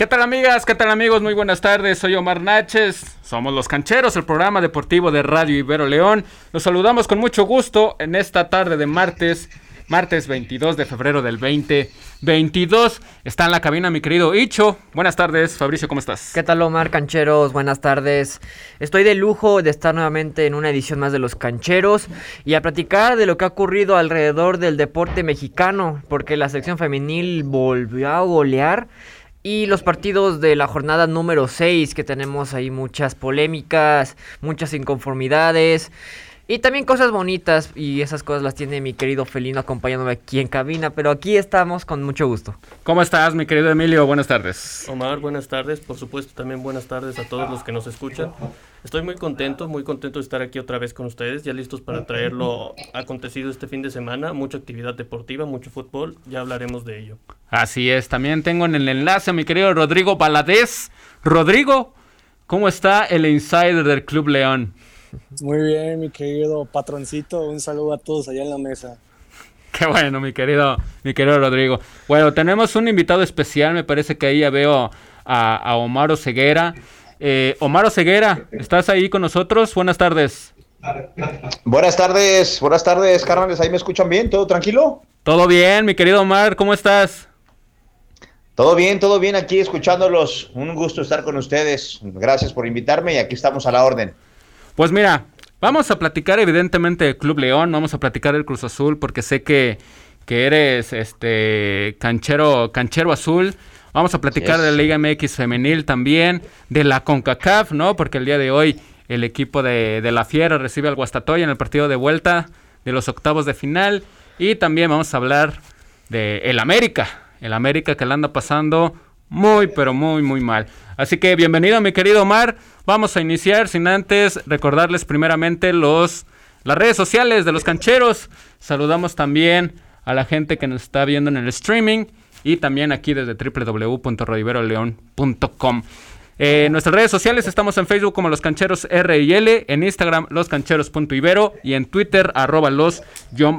¿Qué tal amigas? ¿Qué tal amigos? Muy buenas tardes, soy Omar Naches, somos Los Cancheros, el programa deportivo de Radio Ibero León. Los saludamos con mucho gusto en esta tarde de martes, martes 22 de febrero del 2022. Está en la cabina mi querido Icho. Buenas tardes, Fabricio, ¿cómo estás? ¿Qué tal Omar Cancheros? Buenas tardes. Estoy de lujo de estar nuevamente en una edición más de Los Cancheros y a platicar de lo que ha ocurrido alrededor del deporte mexicano, porque la selección femenil volvió a golear y los partidos de la jornada número 6, que tenemos ahí muchas polémicas, muchas inconformidades. Y también cosas bonitas, y esas cosas las tiene mi querido Felino acompañándome aquí en cabina, pero aquí estamos con mucho gusto. ¿Cómo estás, mi querido Emilio? Buenas tardes. Omar, buenas tardes. Por supuesto, también buenas tardes a todos los que nos escuchan. Estoy muy contento, muy contento de estar aquí otra vez con ustedes, ya listos para traer lo acontecido este fin de semana. Mucha actividad deportiva, mucho fútbol, ya hablaremos de ello. Así es, también tengo en el enlace a mi querido Rodrigo Baladés. Rodrigo, ¿cómo está el insider del Club León? Muy bien, mi querido patroncito. Un saludo a todos allá en la mesa. Qué bueno, mi querido, mi querido Rodrigo. Bueno, tenemos un invitado especial. Me parece que ahí ya veo a, a Omar Ceguera. Eh, Omar Ceguera, ¿estás ahí con nosotros? Buenas tardes. Buenas tardes, buenas tardes, carnales. ¿Ahí me escuchan bien? ¿Todo tranquilo? Todo bien, mi querido Omar. ¿Cómo estás? Todo bien, todo bien aquí escuchándolos. Un gusto estar con ustedes. Gracias por invitarme y aquí estamos a la orden. Pues mira, vamos a platicar evidentemente del Club León, vamos a platicar del Cruz Azul porque sé que, que eres este canchero, canchero azul. Vamos a platicar de la Liga MX femenil también, de la CONCACAF, ¿no? Porque el día de hoy el equipo de, de la Fiera recibe al Guastatoya en el partido de vuelta de los octavos de final. Y también vamos a hablar de el América, el América que la anda pasando muy, pero muy, muy mal. Así que bienvenido mi querido Omar. Vamos a iniciar sin antes recordarles primeramente los, las redes sociales de los cancheros. Saludamos también a la gente que nos está viendo en el streaming y también aquí desde www.rodiveroleón.com. Eh, nuestras redes sociales estamos en Facebook como Los Cancheros R y L, en Instagram loscancheros.ibero y en Twitter arroba los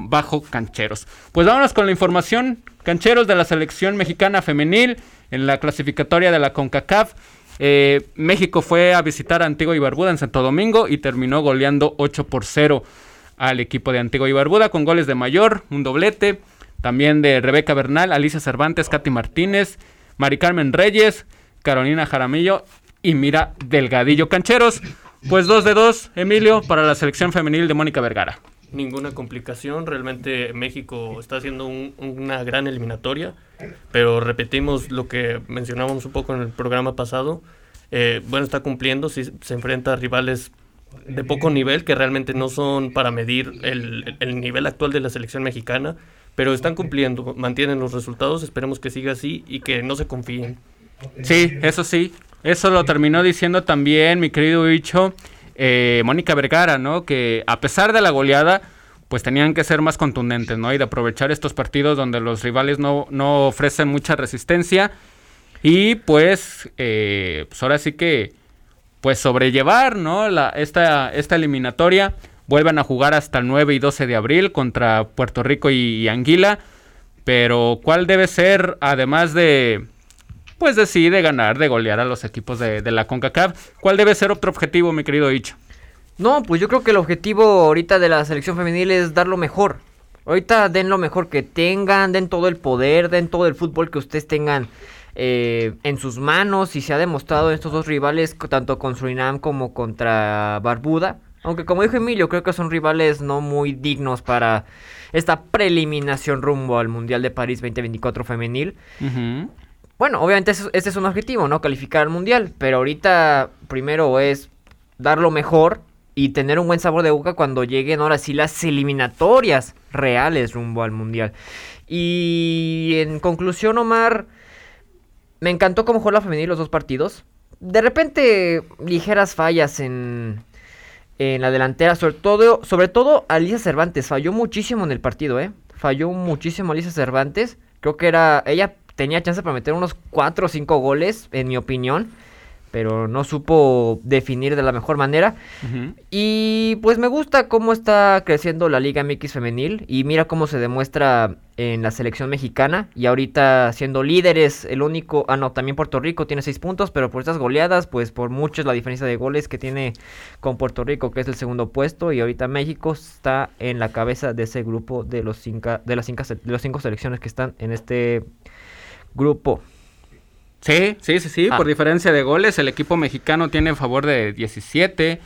bajo cancheros. Pues vámonos con la información, cancheros de la selección mexicana femenil en la clasificatoria de la CONCACAF. Eh, México fue a visitar a Antigua y Barbuda en Santo Domingo y terminó goleando 8 por 0 al equipo de Antigua y Barbuda con goles de Mayor, un doblete, también de Rebeca Bernal, Alicia Cervantes, Katy Martínez, Mari Carmen Reyes, Carolina Jaramillo y Mira Delgadillo Cancheros. Pues 2 de 2, Emilio, para la selección femenil de Mónica Vergara. Ninguna complicación, realmente México está haciendo una gran eliminatoria, pero repetimos lo que mencionábamos un poco en el programa pasado. Eh, bueno, está cumpliendo, si se enfrenta a rivales de poco nivel que realmente no son para medir el, el nivel actual de la selección mexicana, pero están cumpliendo, mantienen los resultados, esperemos que siga así y que no se confíen. Sí, eso sí. Eso lo terminó diciendo también mi querido Bicho, eh, Mónica Vergara, ¿no? Que a pesar de la goleada, pues tenían que ser más contundentes, ¿no? Y de aprovechar estos partidos donde los rivales no, no ofrecen mucha resistencia. Y pues, eh, pues ahora sí que, pues sobrellevar, ¿no? La, esta, esta eliminatoria. Vuelven a jugar hasta el 9 y 12 de abril contra Puerto Rico y Anguila. Pero, ¿cuál debe ser, además de, pues decide ganar, de golear a los equipos de, la CONCACAF. ¿Cuál debe ser otro objetivo, mi querido Icho? No, pues yo creo que el objetivo ahorita de la selección femenil es dar lo mejor. Ahorita den lo mejor que tengan, den todo el poder, den todo el fútbol que ustedes tengan eh, en sus manos y se ha demostrado en estos dos rivales, tanto con Surinam como contra Barbuda. Aunque como dijo Emilio, creo que son rivales no muy dignos para esta preliminación rumbo al Mundial de París 2024 femenil. Bueno, obviamente ese, es un objetivo, ¿no? Calificar al mundial. Pero ahorita primero es dar lo mejor y tener un buen sabor de boca cuando lleguen ahora sí las eliminatorias reales rumbo al mundial. Y en conclusión, Omar, me encantó cómo jugó la femenil los dos partidos. De repente, ligeras fallas en, en la delantera, sobre todo, sobre todo Alicia Cervantes. Falló muchísimo en el partido, ¿eh? Falló muchísimo Alicia Cervantes. Creo que era. Ella tenía chance para meter unos 4 o 5 goles, en mi opinión. pero no supo definir de la mejor manera. Y pues me gusta cómo está creciendo la Liga MX femenil y mira cómo se demuestra en la selección mexicana y ahorita siendo líderes, el único, ah no, también Puerto Rico tiene seis puntos, pero por estas goleadas, pues por mucho es la diferencia de goles que tiene con Puerto Rico, que es el segundo puesto, y ahorita México está en la cabeza de ese grupo de los cinco, de las cinco, de las cinco selecciones que están en este grupo. Sí, sí, sí, sí, por ah. diferencia de goles, el equipo mexicano tiene a favor de 17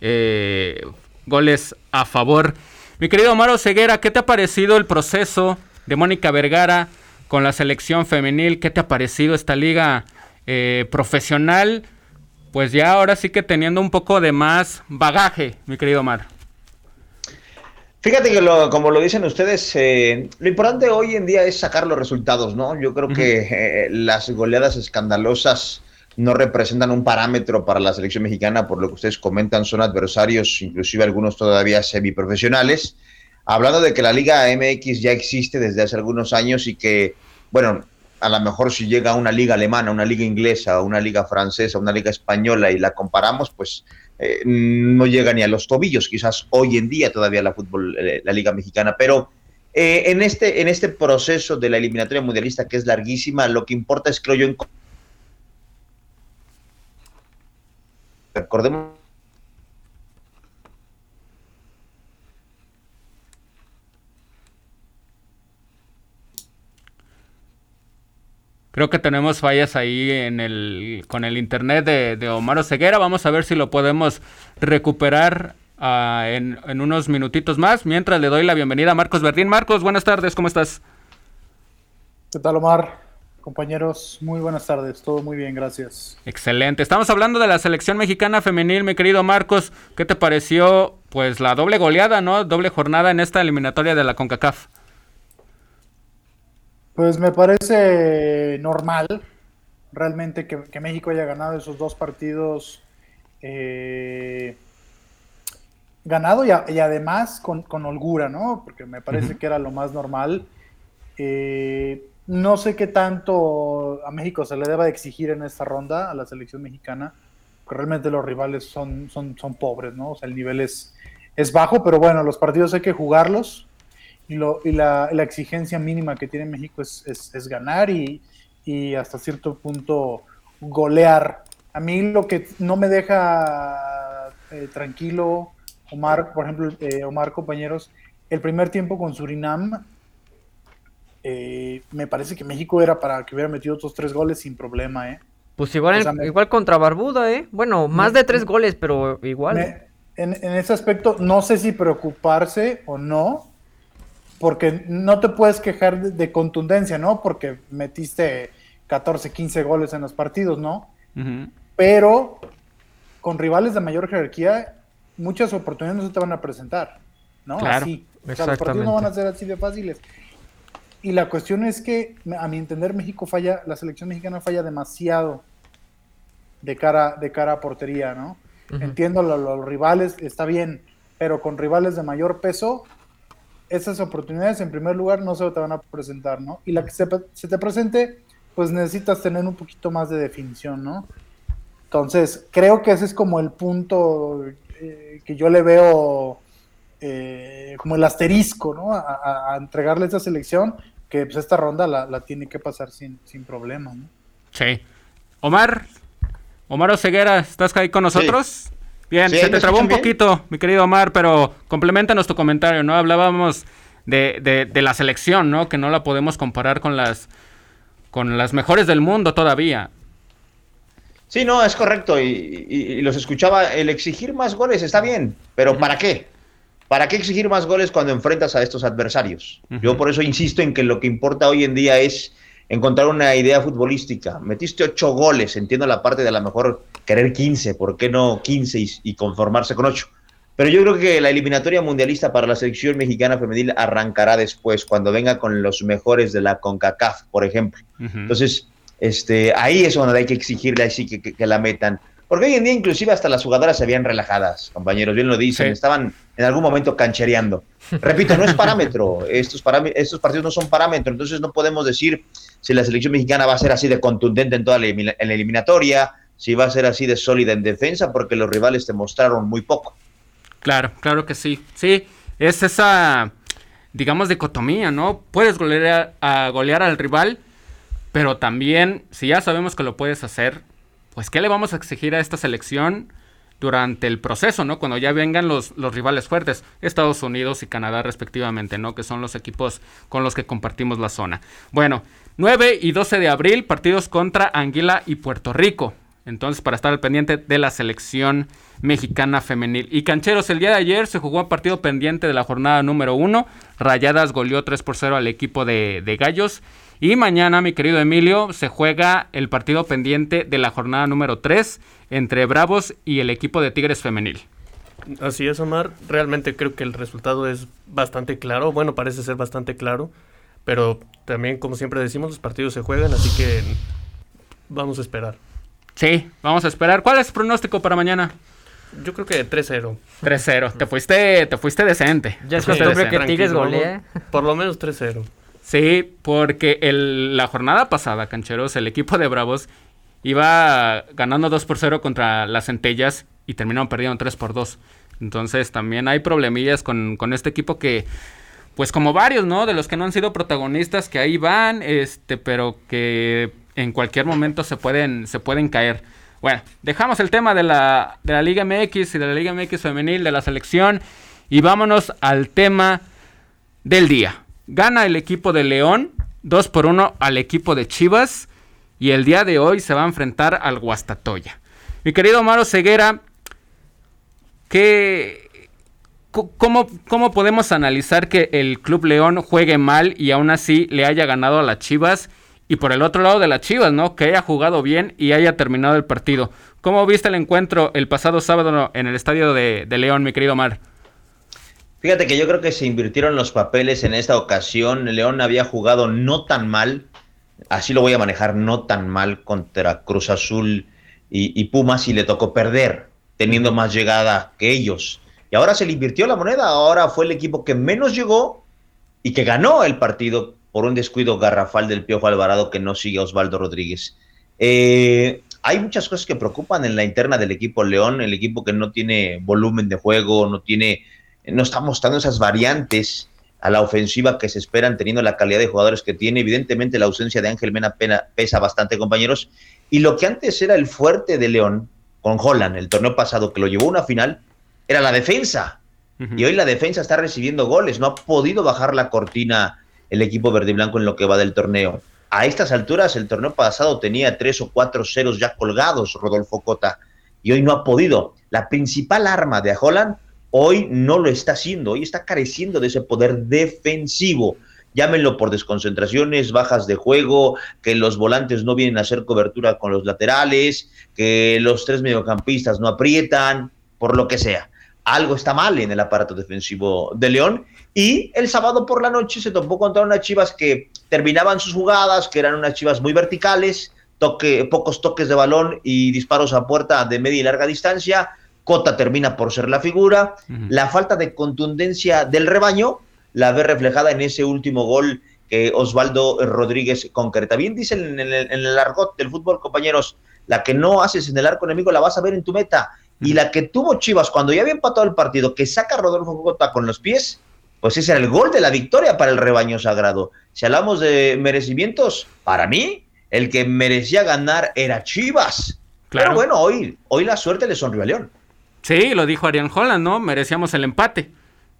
eh, goles a favor. Mi querido Omar Ceguera, ¿qué te ha parecido el proceso de Mónica Vergara con la selección femenil? ¿Qué te ha parecido esta liga eh, profesional? Pues ya ahora sí que teniendo un poco de más bagaje, mi querido Omar. Fíjate que lo, como lo dicen ustedes, eh, lo importante hoy en día es sacar los resultados, ¿no? Yo creo que eh, las goleadas escandalosas no representan un parámetro para la selección mexicana, por lo que ustedes comentan, son adversarios, inclusive algunos todavía semiprofesionales. Hablando de que la Liga MX ya existe desde hace algunos años y que, bueno, a lo mejor si llega a una liga alemana, una liga inglesa, una liga francesa, una liga española y la comparamos, pues eh, no llega ni a los tobillos, quizás hoy en día todavía la fútbol, eh, la liga mexicana, pero eh, en, este, en este proceso de la eliminatoria mundialista que es larguísima, lo que importa es, creo yo, en... recordemos Creo que tenemos fallas ahí en el, con el internet de, de Omar Ceguera. Vamos a ver si lo podemos recuperar uh, en, en, unos minutitos más. Mientras le doy la bienvenida a Marcos Verdín. Marcos, buenas tardes, ¿cómo estás? ¿Qué tal, Omar? Compañeros, muy buenas tardes. Todo muy bien, gracias. Excelente. Estamos hablando de la selección mexicana femenil, mi querido Marcos. ¿Qué te pareció, pues, la doble goleada, no? Doble jornada en esta eliminatoria de la CONCACAF. Pues me parece normal realmente que, México haya ganado esos dos partidos. Eh, ganado y, además con, holgura, ¿no? Porque me parece que era lo más normal. Eh, no sé qué tanto a México se le deba exigir en esta ronda a la selección mexicana, porque realmente los rivales son, son, son pobres, ¿no? O sea, el nivel es, es bajo, pero bueno, los partidos hay que jugarlos y, la, exigencia mínima que tiene México es, ganar y, hasta cierto punto golear. A mí lo que no me deja eh, tranquilo, Omar, por ejemplo, eh, Omar, compañeros, el primer tiempo con Surinam, eh, me parece que México era para que hubiera metido otros tres goles sin problema, ¿eh? Pues igual, igual contra Barbuda, ¿eh? Bueno, más de tres goles, pero igual. en, en, ese aspecto, no sé si preocuparse o no, porque no te puedes quejar de, contundencia, ¿no? Porque metiste 14, 15 goles en los partidos, ¿no? Pero con rivales de mayor jerarquía, muchas oportunidades no se te van a presentar, ¿no? Claro, así. O sea, los partidos no van a ser así de fáciles. Y la cuestión es que, a mi entender, México falla, la selección mexicana falla demasiado de cara, de cara a portería, ¿no? Entiendo los rivales, está bien, pero con rivales de mayor peso, esas oportunidades en primer lugar no se te van a presentar, ¿no? Y la que se, te presente, pues necesitas tener un poquito más de definición, ¿no? Entonces, creo que ese es como el punto eh, que yo le veo eh, como el asterisco, ¿no? A, entregarle esa selección, que pues esta ronda la, tiene que pasar sin, sin problema, ¿no? Sí. Omar, Omar Oseguera, ¿estás ahí con nosotros? Bien, se te trabó un poquito, mi querido Omar, pero complementa tu comentario, ¿no? Hablábamos de, de, la selección, ¿no? Que no la podemos comparar con las, con las mejores del mundo todavía. Sí, no, es correcto. Y, los escuchaba, el exigir más goles está bien, pero ¿para qué? ¿Para qué exigir más goles cuando enfrentas a estos adversarios? Yo por eso insisto en que lo que importa hoy en día es encontrar una idea futbolística. Metiste ocho goles, entiendo la parte de a lo mejor querer 15, ¿por qué no 15 y, conformarse con ocho? Pero yo creo que la eliminatoria mundialista para la selección mexicana femenil arrancará después, cuando venga con los mejores de la CONCACAF, por ejemplo. Entonces, este, ahí es donde hay que exigirle así que, que, la metan. Porque hoy en día inclusive hasta las jugadoras se habían relajadas, compañeros, bien lo dicen, estaban en algún momento canchereando. Repito, no es parámetro, estos, estos partidos no son parámetro, entonces no podemos decir si la selección mexicana va a ser así de contundente en toda la, eliminatoria, si va a ser así de sólida en defensa, porque los rivales te mostraron muy poco. Claro, claro que sí. Sí, es esa, digamos, dicotomía, ¿no? Puedes golear, a golear al rival, pero también, si ya sabemos que lo puedes hacer, pues ¿qué le vamos a exigir a esta selección durante el proceso, ¿no? Cuando ya vengan los, los rivales fuertes, Estados Unidos y Canadá respectivamente, ¿no? Que son los equipos con los que compartimos la zona. Bueno, 9 y 12 de abril, partidos contra Anguila y Puerto Rico. Entonces, para estar al pendiente de la selección mexicana femenil. Y Cancheros, el día de ayer se jugó un partido pendiente de la jornada número 1. Rayadas goleó 3 por 0 al equipo de, de Gallos. Y mañana, mi querido Emilio, se juega el partido pendiente de la jornada número 3 entre Bravos y el equipo de Tigres femenil. Así es, Omar. Realmente creo que el resultado es bastante claro. Bueno, parece ser bastante claro. Pero también, como siempre decimos, los partidos se juegan, así que vamos a esperar. Sí, vamos a esperar. ¿Cuál es el pronóstico para mañana? Yo creo que 3-0. 3-0. Te fuiste, te fuiste decente. Ya es costumbre que. Tigres golee. vamos- Por lo menos 3-0. Sí, porque el- la jornada pasada, Cancheros, el equipo de Bravos iba ganando 2 por 0 contra las Centellas y terminaron perdiendo 3 por 2. Entonces también hay problemillas con, con este equipo que, pues como varios, ¿no? De los que no han sido protagonistas, que ahí van, este, pero que en cualquier momento se pueden, se pueden caer. Bueno, dejamos el tema de la, de la Liga MX y de la Liga MX femenil, de la selección, y vámonos al tema del día. Gana el equipo de León 2 por 1 al equipo de Chivas y el día de hoy se va a enfrentar al Guastatoya. Mi querido Maro Ceguera, ¿qué, cómo, ¿cómo podemos analizar que el Club León juegue mal y aún así le haya ganado a las Chivas? Y por el otro lado de las Chivas, ¿no? Que haya jugado bien y haya terminado el partido. ¿Cómo viste el encuentro el pasado sábado en el estadio de, León, mi querido Mar? Fíjate que yo creo que se invirtieron los papeles en esta ocasión. León había jugado no tan mal, así lo voy a manejar, no tan mal contra Cruz Azul y, y Pumas y le tocó perder, teniendo más llegada que ellos. Y ahora se le invirtió la moneda, ahora fue el equipo que menos llegó y que ganó el partido por un descuido garrafal del Piojo Alvarado que no sigue a Osvaldo Rodríguez. Eh, hay muchas cosas que preocupan en la interna del equipo León, el equipo que no tiene volumen de juego, no tiene no está mostrando esas variantes a la ofensiva que se esperan teniendo la calidad de jugadores que tiene. Evidentemente la ausencia de Ángel Mena pena- pesa bastante, compañeros. Y lo que antes era el fuerte de León con Holland, el torneo pasado que lo llevó a una final, era la defensa. Y hoy la defensa está recibiendo goles. No ha podido bajar la cortina el equipo verde y blanco en lo que va del torneo. A estas alturas, el torneo pasado tenía tres o cuatro ceros ya colgados, Rodolfo Cota, y hoy no ha podido. La principal arma de Holland hoy no lo está haciendo, hoy está careciendo de ese poder defensivo. Llámenlo por desconcentraciones, bajas de juego, que los volantes no vienen a hacer cobertura con los laterales, que los tres mediocampistas no aprietan, por lo que sea. Algo está mal en el aparato defensivo de León. Y el sábado por la noche se topó contra unas chivas que terminaban sus jugadas, que eran unas chivas muy verticales, toque, pocos toques de balón y disparos a puerta de media y larga distancia. Cota termina por ser la figura. La falta de contundencia del rebaño la ve reflejada en ese último gol que Osvaldo Rodríguez concreta. Bien dicen en el, en el argot del fútbol, compañeros, la que no haces en el arco enemigo la vas a ver en tu meta. Y la que tuvo Chivas cuando ya había empatado el partido, que saca a Rodolfo Cota con los pies, pues ese era el gol de la victoria para el rebaño sagrado. Si hablamos de merecimientos, para mí, el que merecía ganar era Chivas. Claro. Pero bueno, hoy, hoy la suerte le sonrió a León. Sí, lo dijo Arián Holland, ¿no? Merecíamos el empate,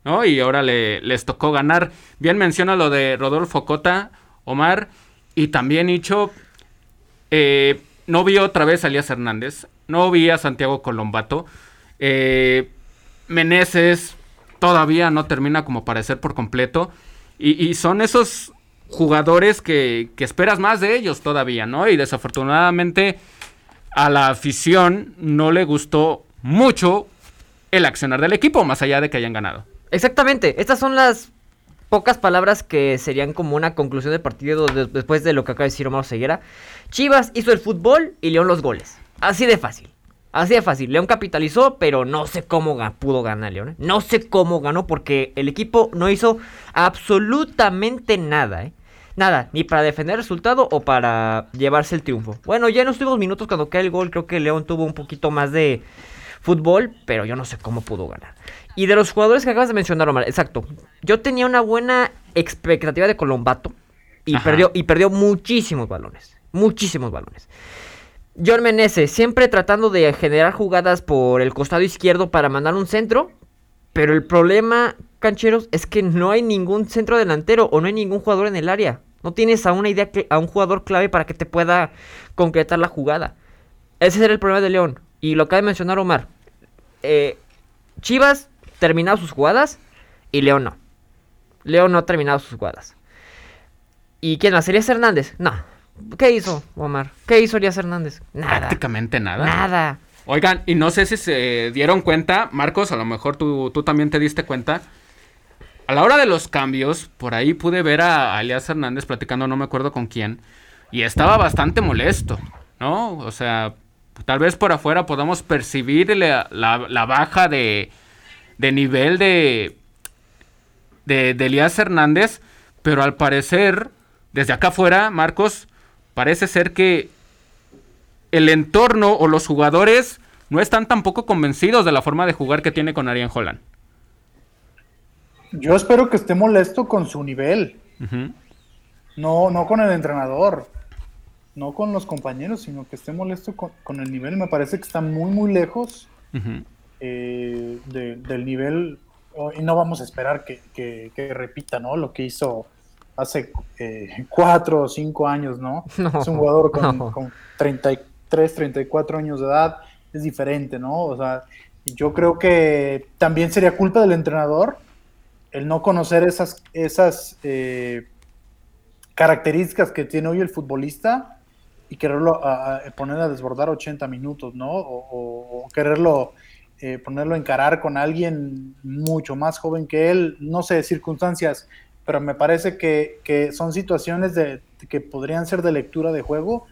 ¿no? Y ahora le, les tocó ganar. Bien menciona lo de Rodolfo Cota, Omar, y también Icho, eh, no vi otra vez a Elías Hernández, no vi a Santiago Colombato, eh, Meneses todavía no termina como parecer por completo, y, son esos jugadores que, esperas más de ellos todavía, ¿no? Y desafortunadamente a la afición no le gustó mucho el accionar del equipo, más allá de que hayan ganado. Exactamente, estas son las pocas palabras que serían como una conclusión del partido de- después de lo que acaba de decir Omar Ceguera. Chivas hizo el fútbol y León los goles. Así de fácil. Así de fácil. León capitalizó, pero no sé cómo pudo ganar León. ¿eh? No sé cómo ganó porque el equipo no hizo absolutamente nada. ¿eh? Nada, ni para defender el resultado o para llevarse el triunfo. Bueno, ya en los últimos minutos cuando cae el gol, creo que León tuvo un poquito más de fútbol, pero yo no sé cómo pudo ganar. Y de los jugadores que acabas de mencionar, Omar, exacto. Yo tenía una buena expectativa de Colombato y perdió y perdió muchísimos balones, muchísimos balones. John siempre tratando de generar jugadas por el costado izquierdo para mandar un centro, pero el problema, cancheros, es que no hay ningún centro delantero o no hay ningún jugador en el área. No tienes a una idea, a un jugador clave para que te pueda concretar la jugada. Ese era el problema de León. Y lo acaba de mencionar Omar. Eh, Chivas terminado sus jugadas y León no. León no ha terminado sus jugadas. ¿Y quién más? ¿Elías Hernández? No. ¿Qué hizo, Omar? ¿Qué hizo Elías Hernández? Nada. Prácticamente nada. Nada. Oigan, y no sé si se dieron cuenta, Marcos, a lo mejor tú, tú también te diste cuenta. A la hora de los cambios, por ahí pude ver a, Elías Hernández platicando, no me acuerdo con quién, y estaba bastante molesto, ¿no? O sea, tal vez por afuera podamos percibir la, la, baja de, de nivel de, de, de Elías Hernández, pero al parecer, desde acá afuera, Marcos, parece ser que el entorno o los jugadores no están tampoco convencidos de la forma de jugar que tiene con Arián Holland. Yo espero que esté molesto con su nivel. No, no con el entrenador. No con los compañeros, sino que esté molesto con, el nivel. Me parece que está muy, muy lejos eh, del nivel. Y no vamos a esperar que, repita ¿no? lo que hizo hace eh, cuatro o cinco años, ¿no? Es un jugador con, con 33, 34 años de edad, es diferente, ¿no? O sea, yo creo que también sería culpa del entrenador el no conocer esas, esas eh, características que tiene hoy el futbolista y quererlo poner a desbordar 80 minutos, ¿no? O, quererlo eh, ponerlo a encarar con alguien mucho más joven que él, no sé, circunstancias pero me parece que, son situaciones de, que podrían ser de lectura de juego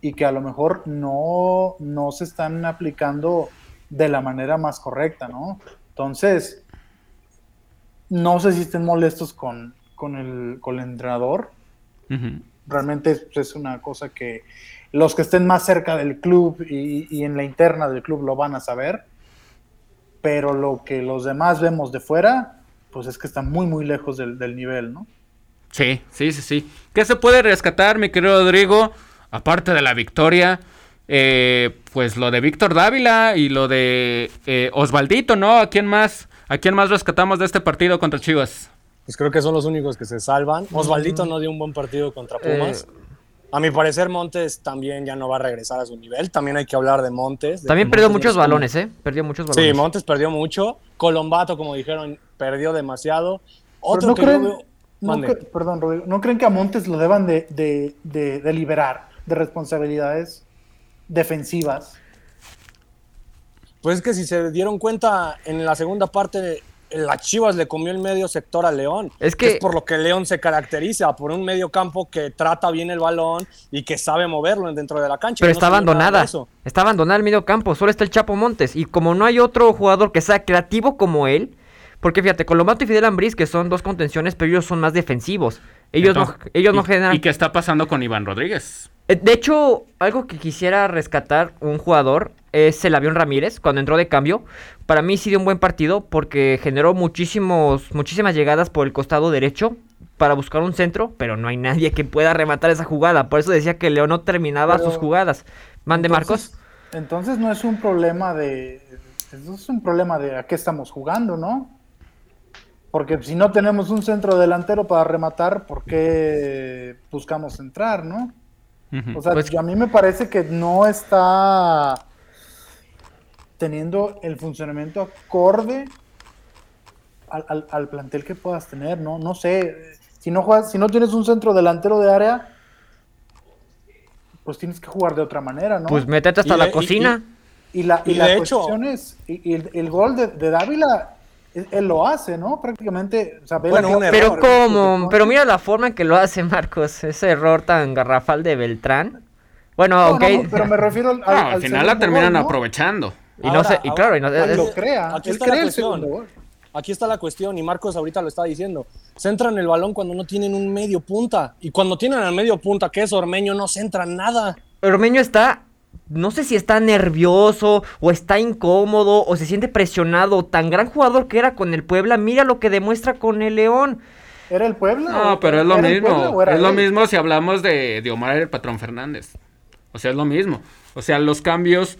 y que a lo mejor no, no se están aplicando de la manera más correcta, ¿no? Entonces, no sé si estén molestos con, con, el, con el entrenador. Realmente es, una cosa que los que estén más cerca del club y, y, en la interna del club lo van a saber, pero lo que los demás vemos de fuera, pues es que está muy, muy lejos del, nivel, ¿no? Sí, sí, sí, sí. ¿Qué se puede rescatar, mi querido Rodrigo? Aparte de la victoria, eh, pues lo de Víctor Dávila y lo de eh, Osvaldito, ¿no? ¿A quién más? ¿A quién más rescatamos de este partido contra Chivas? Pues creo que son los únicos que se salvan. Osvaldito no dio un buen partido contra Pumas. Eh, a mi parecer, Montes también ya no va a regresar a su nivel. También hay que hablar de Montes. también perdió muchos balones, ¿eh? Perdió muchos balones. Sí, Montes perdió mucho. Colombato, como dijeron, perdió demasiado. Otro no creen, perdón, Rodrigo, ¿no creen que a Montes lo deban de, de, de liberar de responsabilidades defensivas? Pues es que si se dieron cuenta en la segunda parte la Chivas le comió el medio sector a León. Es que es por lo que León se caracteriza, por un medio campo que trata bien el balón y que sabe moverlo dentro de la cancha. Pero está abandonada. Está abandonada el medio campo, solo está el Chapo Montes. Y como no hay otro jugador que sea creativo como él, porque fíjate, Colombato y Fidel Ambriz, que son dos contenciones, pero ellos son más defensivos. Ellos, no, ellos no generan. ¿Y qué está pasando con Iván Rodríguez? Eh, de hecho, algo que quisiera rescatar un jugador es el avión Ramírez, cuando entró de cambio. Para mí sí dio un buen partido porque generó muchísimos, muchísimas llegadas por el costado derecho para buscar un centro, pero no hay nadie que pueda rematar esa jugada. Por eso decía que León no terminaba sus jugadas. Mande Marcos. Entonces no es un problema de... Es un problema de a qué estamos jugando, ¿no? Porque si no tenemos un centro delantero para rematar, ¿por qué buscamos entrar, no? O sea, pues a mí me parece que no está teniendo el funcionamiento acorde al, plantel que puedas tener, ¿no? No sé, si no juegas, si no tienes un centro delantero de área, pues tienes que jugar de otra manera, ¿no? Pues métete hasta la cocina. Y, la, y, la cuestión es, y, el, gol de, Dávila él lo hace, ¿no? Prácticamente, o sea, pero cómo, pero mira la forma en que lo hace Marcos, ese error tan garrafal de Beltrán. Bueno, ok. pero me refiero al, al, final la terminan aprovechando. Y no sé, y claro, y no, lo crea, él crea el segundo gol. aquí está la cuestión y Marcos ahorita lo está diciendo. Centran el balón cuando no tienen un medio punta y cuando tienen al medio punta, que es Ormeño, no centran nada. Ormeño está no sé si está nervioso o está incómodo o se siente presionado. Tan gran jugador que era con el Puebla, mira lo que demuestra con el León. ¿Era el Puebla? No, pero es lo mismo. Es lo mismo si hablamos de, de Omar el patrón Fernández. O sea, es lo mismo. O sea, los cambios,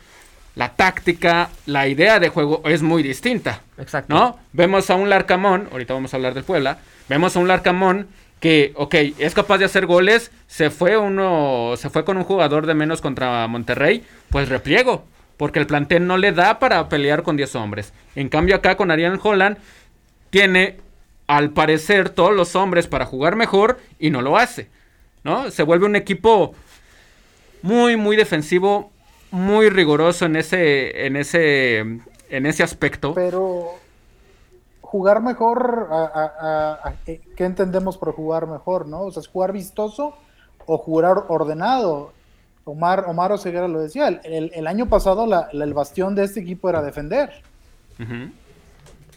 la táctica, la idea de juego es muy distinta. Exacto. ¿No? Vemos a un Larcamón, ahorita vamos a hablar del Puebla, vemos a un Larcamón que, ok, es capaz de hacer goles, se fue uno, se fue con un jugador de menos contra Monterrey, pues repliego, porque el plantel no le da para pelear con 10 hombres. En cambio acá con Ariel Holland tiene al parecer todos los hombres para jugar mejor y no lo hace, ¿no? Se vuelve un equipo muy muy defensivo, muy riguroso en ese en ese en ese aspecto. Pero jugar mejor, a, ¿qué entendemos por jugar mejor, no? O sea, es jugar vistoso o jugar ordenado. Omar, Omar Oseguera lo decía, el, año pasado el bastión de este equipo era defender.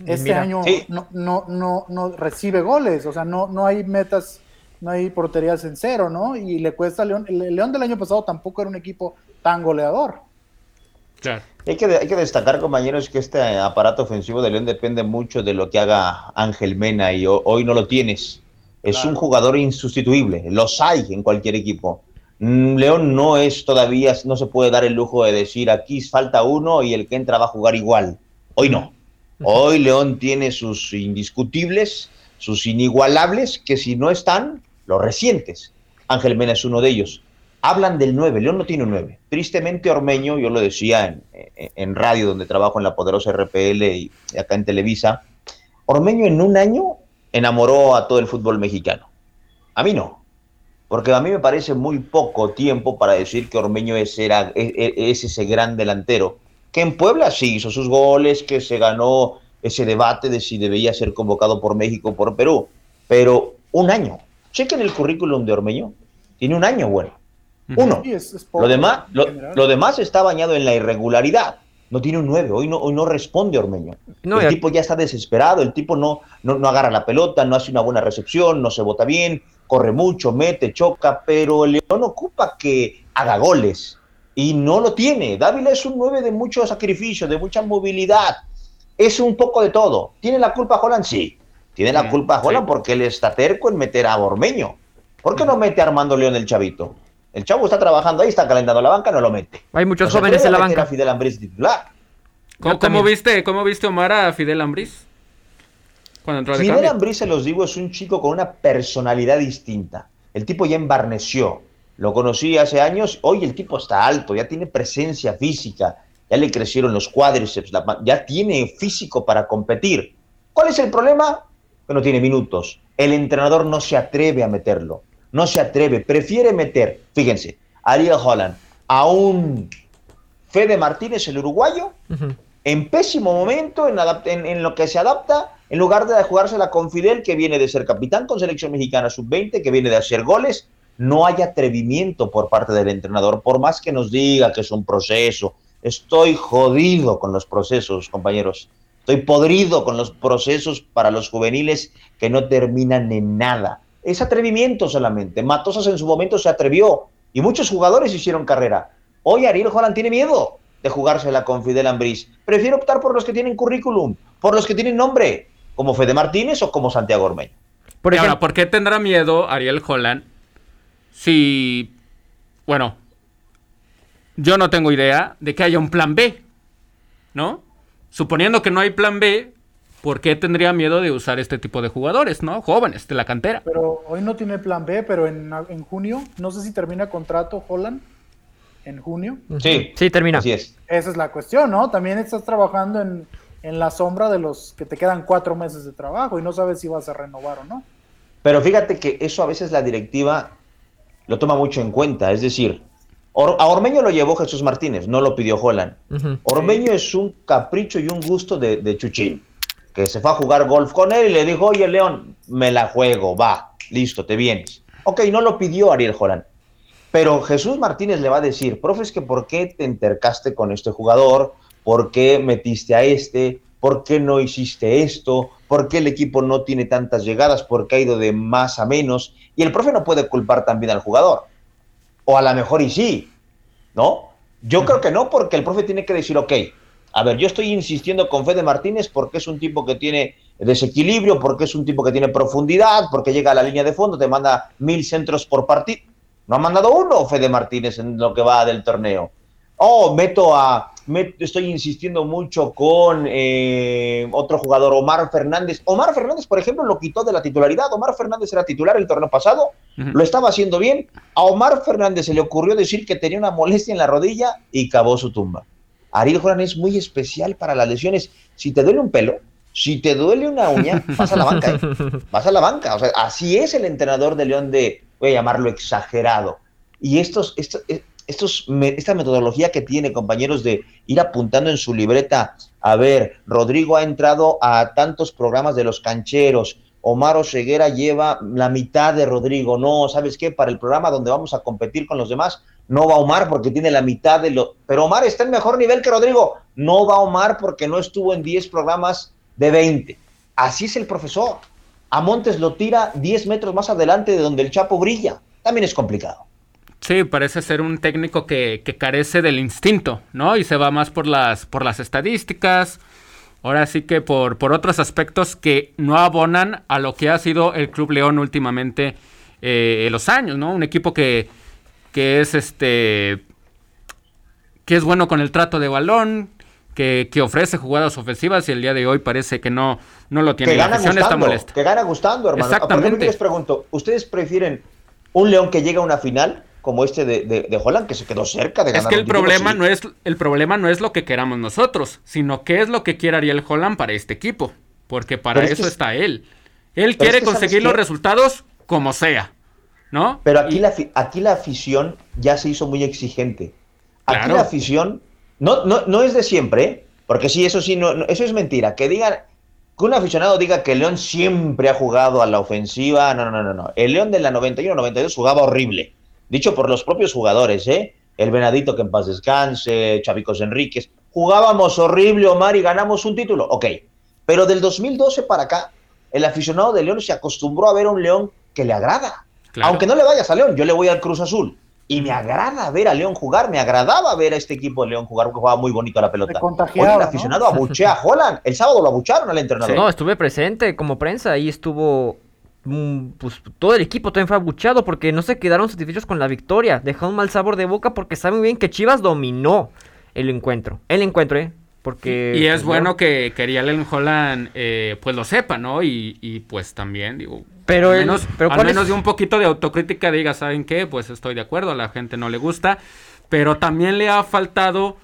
Este año no, no, no, no recibe goles, o sea, no, no hay metas, no hay porterías en cero, ¿no? Y le cuesta a León. El León del año pasado tampoco era un equipo tan goleador. Hay, que, hay que destacar, compañeros, que este aparato ofensivo de León depende mucho de lo que haga Ángel Mena y hoy no lo tienes. Es un jugador insustituible, los hay en cualquier equipo. Mm, León no es todavía, no se puede dar el lujo de decir aquí falta uno y el que entra va a jugar igual. Hoy no. Hoy León tiene sus indiscutibles, sus inigualables, que si no están, los recientes. Ángel Mena es uno de ellos hablan del 9, León no tiene un 9. Tristemente Ormeño, yo lo decía en, radio donde trabajo en la poderosa RPL y acá en Televisa, Ormeño en un año enamoró a todo el fútbol mexicano. A mí no, porque a mí me parece muy poco tiempo para decir que Ormeño es, era, es, es ese gran delantero, que en Puebla sí hizo sus goles, que se ganó ese debate de si debía ser convocado por México o por Perú, pero un año. Chequen el currículum de Ormeño, tiene un año bueno uno. lo, demás, lo, demás está bañado en la irregularidad. No tiene un 9, hoy no, hoy no responde Ormeño. el tipo ya está desesperado, el tipo no, no, agarra la pelota, no hace una buena recepción, no se bota bien, corre mucho, mete, choca, pero el León ocupa que haga goles y no lo tiene. Dávila es un 9 de mucho sacrificio, de mucha movilidad. Es un poco de todo. ¿Tiene la culpa Holland? Sí. Tiene la culpa Holland porque él está terco en meter a Ormeño. ¿Por qué no mete a Armando León el chavito? El chavo está trabajando ahí, está calentando la banca, no lo mete. Hay muchos jóvenes en la banca. Fidel Ambris titular. ¿Cómo, viste, ¿Cómo viste Omar a Fidel Ambris? Cuando entró Fidel Ambris, se los digo, es un chico con una personalidad distinta. El tipo ya embarneció. Lo conocí hace años. Hoy el tipo está alto, ya tiene presencia física. Ya le crecieron los cuádriceps, ya tiene físico para competir. ¿Cuál es el problema? Que no tiene minutos. El entrenador no se atreve a meterlo no se atreve, prefiere meter, fíjense, Ariel Holland a un Fede Martínez, el uruguayo, en pésimo momento, en, en, lo que se adapta, en lugar de jugársela con Fidel, que viene de ser capitán con selección mexicana sub-20, que viene de hacer goles, no hay atrevimiento por parte del entrenador, por más que nos diga que es un proceso. Estoy jodido con los procesos, compañeros. Estoy podrido con los procesos para los juveniles que no terminan en nada es atrevimiento solamente. Matosas en su momento se atrevió y muchos jugadores hicieron carrera. Hoy Ariel Holland tiene miedo de jugársela con Fidel Ambriz. Prefiere optar por los que tienen currículum, por los que tienen nombre, como Fede Martínez o como Santiago Ormeño. Por ejemplo, ahora, ¿por qué tendrá miedo Ariel Holland si, bueno, yo no tengo idea de que haya un plan B, ¿no? Suponiendo que no hay plan B, ¿por qué tendría miedo de usar este tipo de jugadores, no? Jóvenes de la cantera. Pero hoy no tiene plan B, pero en, junio, no sé si termina contrato Holland en junio. Sí, sí, termina. Así es. Esa es la cuestión, ¿no? También estás trabajando en, en la sombra de los que te quedan cuatro meses de trabajo y no sabes si vas a renovar o no. Pero fíjate que eso a veces la directiva lo toma mucho en cuenta, es decir, a Ormeño lo llevó Jesús Martínez, no lo pidió Holland. Ormeño es un capricho y un gusto de, de Chuchín que se fue a jugar golf con él y le dijo, oye León, me la juego, va, listo, te vienes. Ok, no lo pidió Ariel Jorán. Pero Jesús Martínez le va a decir, profe, es que ¿por qué te intercaste con este jugador? ¿Por qué metiste a este? ¿por qué no hiciste esto? ¿Por qué el equipo no tiene tantas llegadas? ¿Por qué ha ido de más a menos? Y el profe no puede culpar también al jugador. O a lo mejor y sí, ¿no? Yo creo que no, porque el profe tiene que decir, ok, a ver, yo estoy insistiendo con Fede Martínez porque es un tipo que tiene desequilibrio, porque es un tipo que tiene profundidad, porque llega a la línea de fondo, te manda mil centros por partido. No ha mandado uno Fede Martínez en lo que va del torneo. Oh, meto a. estoy insistiendo mucho con eh, otro jugador, Omar Fernández. Omar Fernández, por ejemplo, lo quitó de la titularidad. Omar Fernández era titular el torneo pasado, lo estaba haciendo bien. A Omar Fernández se le ocurrió decir que tenía una molestia en la rodilla y cavó su tumba. Ariel Joran es muy especial para las lesiones. Si te duele un pelo, si te duele una uña, vas a la banca. ¿eh? Vas a la banca. O sea, así es el entrenador de León de, voy a llamarlo exagerado. Y estos, estos, estos, esta metodología que tiene, compañeros, de ir apuntando en su libreta, a ver, Rodrigo ha entrado a tantos programas de los cancheros, Omar Oseguera lleva la mitad de Rodrigo, no, ¿sabes qué? Para el programa donde vamos a competir con los demás, no va Omar porque tiene la mitad de lo... Pero Omar está en mejor nivel que Rodrigo, no va Omar porque no estuvo en 10 programas de 20. Así es el profesor. A Montes lo tira 10 metros más adelante de donde el Chapo brilla. También es complicado. Sí, parece ser un técnico que, carece del instinto, ¿no? Y se va más por las, por las estadísticas. Ahora sí que por, por otros aspectos que no abonan a lo que ha sido el Club León últimamente eh, los años, ¿no? Un equipo que, que es este. que es bueno con el trato de balón, que, ofrece jugadas ofensivas y el día de hoy parce que no, no lo tiene. Que gana gustando, está molesta. Que gana gustando, hermano. Exactamente. les pregunto, ¿ustedes prefieren un León que llega a una final como este de, de, Holland, que se quedó cerca de ganar. Es que el problema, no es, el problema no es lo que queramos nosotros, sino qué es lo que quiere Ariel Holland para este equipo. Porque para eso está él. Él quiere conseguir los resultados como sea. ¿No? Pero aquí, la, aquí la afición ya se hizo muy exigente. Aquí la afición no, no, no es de siempre, ¿eh? porque sí, eso sí, no, eso es mentira. Que digan, que un aficionado diga que el León siempre ha jugado a la ofensiva, no, no, no, no. El León de la 91-92 jugaba horrible dicho por los propios jugadores, ¿eh? El Venadito que en paz descanse, Chavicos Enríquez. Jugábamos horrible, Omar, y ganamos un título. Ok. Pero del 2012 para acá, el aficionado de León se acostumbró a ver a un León que le agrada. Aunque no le vayas a León, yo le voy al Cruz Azul. Y me agrada ver a León jugar, me agradaba ver a este equipo de León jugar, porque jugaba muy bonito a la pelota. Hoy el aficionado abuchea a Holland. El sábado lo abucharon al entrenador. no, estuve presente como prensa, ahí estuvo Mm, pues todo el equipo también fue abuchado porque no se quedaron satisfechos con la victoria. Dejaron un mal sabor de boca porque saben bien que Chivas dominó el encuentro. El encuentro, ¿eh? Porque, y es pues, bueno que, que Holland eh, pues lo sepa, ¿no? Y, pues también, digo, pero al menos, pero al menos de un poquito de autocrítica diga, ¿saben qué? Pues estoy de acuerdo, a la gente no le gusta, pero también le ha faltado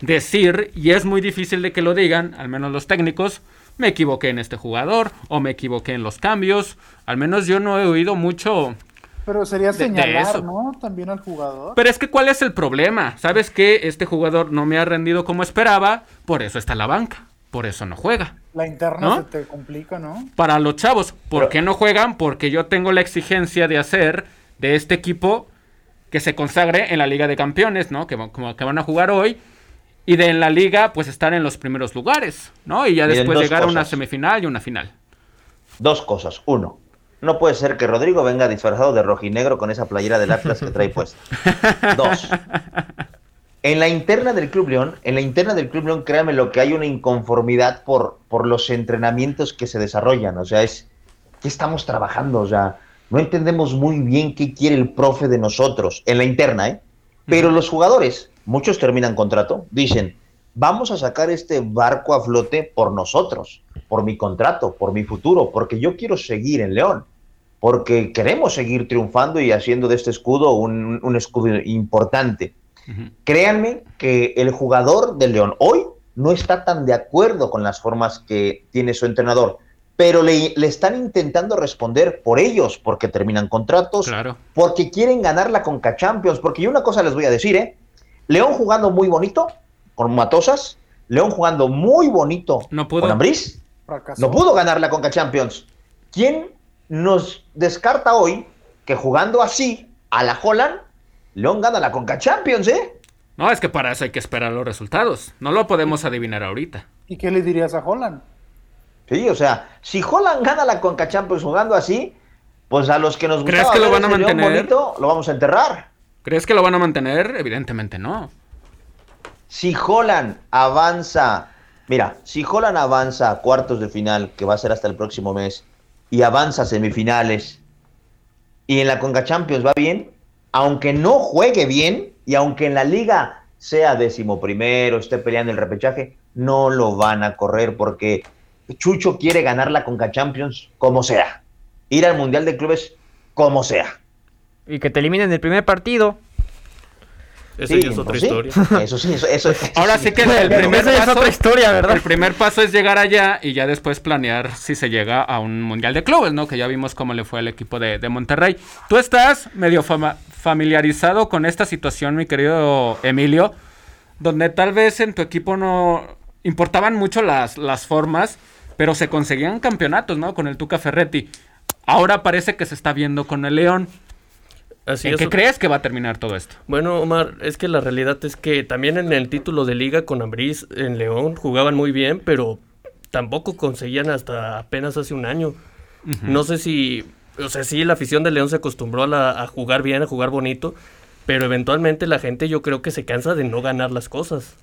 decir, y es muy difícil de que lo digan, al menos los técnicos, me equivoqué en este jugador o me equivoqué en los cambios. Al menos yo no he oído mucho. Pero sería señalar, ¿no? También al jugador. Pero es que ¿cuál es el problema? ¿Sabes que este jugador no me ha rendido como esperaba? Por eso está en la banca. Por eso no juega. La interna se te complica, ¿no? Para los chavos, ¿por qué no juegan? Porque yo tengo la exigencia de hacer de este equipo que se consagre en la Liga de Campeones, ¿no? Que, como, que van a jugar hoy y de en la liga, pues estar en los primeros lugares, ¿no? Y ya después llegar a una semifinal y una final. Dos cosas. Uno, no puede ser que Rodrigo venga disfrazado de rojinegro con esa playera del Atlas que trae puesta. Dos. En la interna del Club León, en la interna del Club León, créame lo que hay una inconformidad por, por los entrenamientos que se desarrollan. O sea, es que estamos trabajando. O sea, no entendemos muy bien qué quiere el profe de nosotros en la interna, ¿eh? Pero los jugadores, muchos terminan contrato, dicen, vamos a sacar este barco a flote por nosotros, por mi contrato, por mi futuro, porque yo quiero seguir en León, porque queremos seguir triunfando y haciendo de este escudo un, escudo importante. Créanme que el jugador del León hoy no está tan de acuerdo con las formas que tiene su entrenador, pero le, están intentando responder por ellos, porque terminan contratos, porque quieren ganar la Conca Champions, porque yo una cosa les voy a decir, ¿eh? León jugando muy bonito con Matosas, León jugando muy bonito no pudo. con Ambriz, no pudo ganar la Conca Champions. ¿Quién nos descarta hoy que jugando así a la Holland, León gana la Conca Champions, eh? No, es que para eso hay que esperar los resultados. No lo podemos adivinar ahorita. ¿Y qué le dirías a Holland? Sí, o sea, si Holland gana la Conca Champions jugando así, pues a los que nos ¿Crees que lo van a mantener? Bonito, lo vamos a enterrar. ¿Crees que lo van a mantener? Evidentemente no. Si Holland avanza, mira, si Holland avanza a cuartos de final, que va a ser hasta el próximo mes, y avanza a semifinales, y en la Conca Champions va bien, aunque no juegue bien, y aunque en la liga sea décimo primero, esté peleando el repechaje, no lo van a correr porque Chucho quiere ganar la Conca Champions como sea. Ir al Mundial de Clubes como sea. Y que te eliminen el primer partido. Esa es otra pues historia. Eso sí, eso, Ahora sí, que el primer paso, es otra historia, ¿verdad? El primer paso es llegar allá y ya después planear si se llega a un mundial de clubes, ¿no? Que ya vimos cómo le fue al equipo de, Monterrey. Tú estás medio familiarizado con esta situación, mi querido Emilio, donde tal vez en tu equipo no importaban mucho las, las formas, pero se conseguían campeonatos, ¿no? Con el Tuca Ferretti. Ahora parece que se está viendo con el León. ¿En qué crees que va a terminar todo esto? Bueno, Omar, es que la realidad es que también en el título de liga con Ambriz en León jugaban muy bien, pero tampoco conseguían hasta apenas hace un año. No sé si, o sea, sí, la afición de León se acostumbró a, jugar bien, a jugar bonito, pero eventualmente la gente yo creo que se cansa de no ganar las cosas.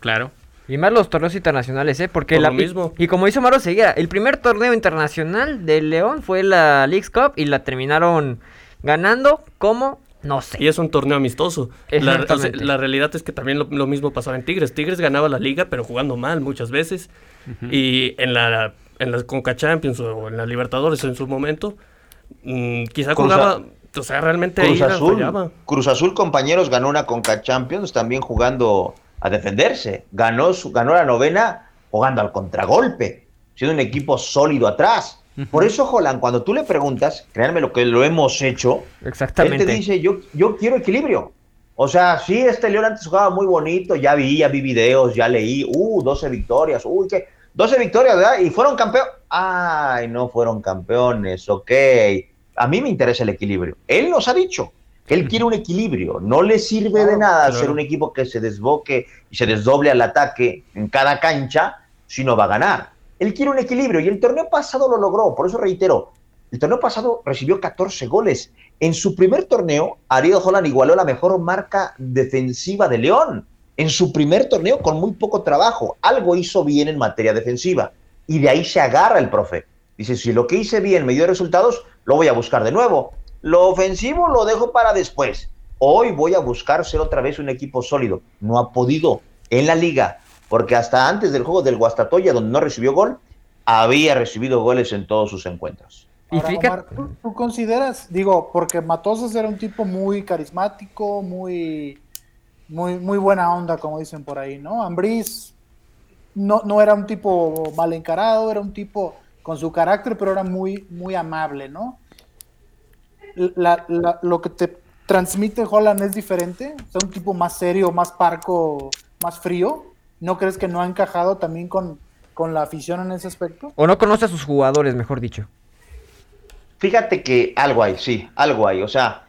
Claro. Y más los torneos internacionales, ¿eh? Porque la, mismo. Y, como hizo Maro Seguera, el primer torneo internacional de León fue la Leagues Cup y la terminaron ganando como no sé. Y es un torneo amistoso. La, la, realidad es que también lo, mismo pasaba en Tigres. Tigres ganaba la liga, pero jugando mal muchas veces. Y en la, en la Conca Champions o en la Libertadores en su momento, mmm, quizá jugaba. O sea, realmente Cruz Azul, Cruz Azul, compañeros, ganó una Conca Champions también jugando a defenderse. Ganó, su, ganó la novena jugando al contragolpe, siendo un equipo sólido atrás. Por eso, Jolan, cuando tú le preguntas, créanme lo que lo hemos hecho, Exactamente. él te dice, yo, yo quiero equilibrio. O sea, sí, este León antes jugaba muy bonito, ya vi, ya vi videos, ya leí, uh, 12 victorias, uy, ¿qué? 12 victorias, ¿verdad? Y fueron campeones. Ay, no fueron campeones, ok. A mí me interesa el equilibrio. Él nos ha dicho, él quiere un equilibrio. No le sirve de nada ser un equipo que se desboque y se desdoble al ataque en cada cancha si no va a ganar. Él quiere un equilibrio y el torneo pasado lo logró. Por eso reitero, el torneo pasado recibió 14 goles. En su primer torneo, Ariel Holland igualó la mejor marca defensiva de León. En su primer torneo con muy poco trabajo. Algo hizo bien en materia defensiva. Y de ahí se agarra el profe. Dice, si lo que hice bien me dio resultados, lo voy a buscar de nuevo. Lo ofensivo lo dejo para después. Hoy voy a buscar ser otra vez un equipo sólido. No ha podido. En la liga porque hasta antes del juego del Guastatoya, donde no recibió gol, había recibido goles en todos sus encuentros. y fíjate, ¿tú, consideras, digo, porque Matosas era un tipo muy carismático, muy, muy, muy buena onda, como dicen por ahí, ¿no? Ambriz no, no era un tipo mal encarado, era un tipo con su carácter, pero era muy, muy amable, ¿no? lo que te transmite Holland es diferente, es un tipo más serio, más parco, más frío. ¿No crees que no ha encajado también con, con la afición en ese aspecto? ¿O no conoce a sus jugadores, mejor dicho? Fíjate que algo hay, sí, algo hay. O sea,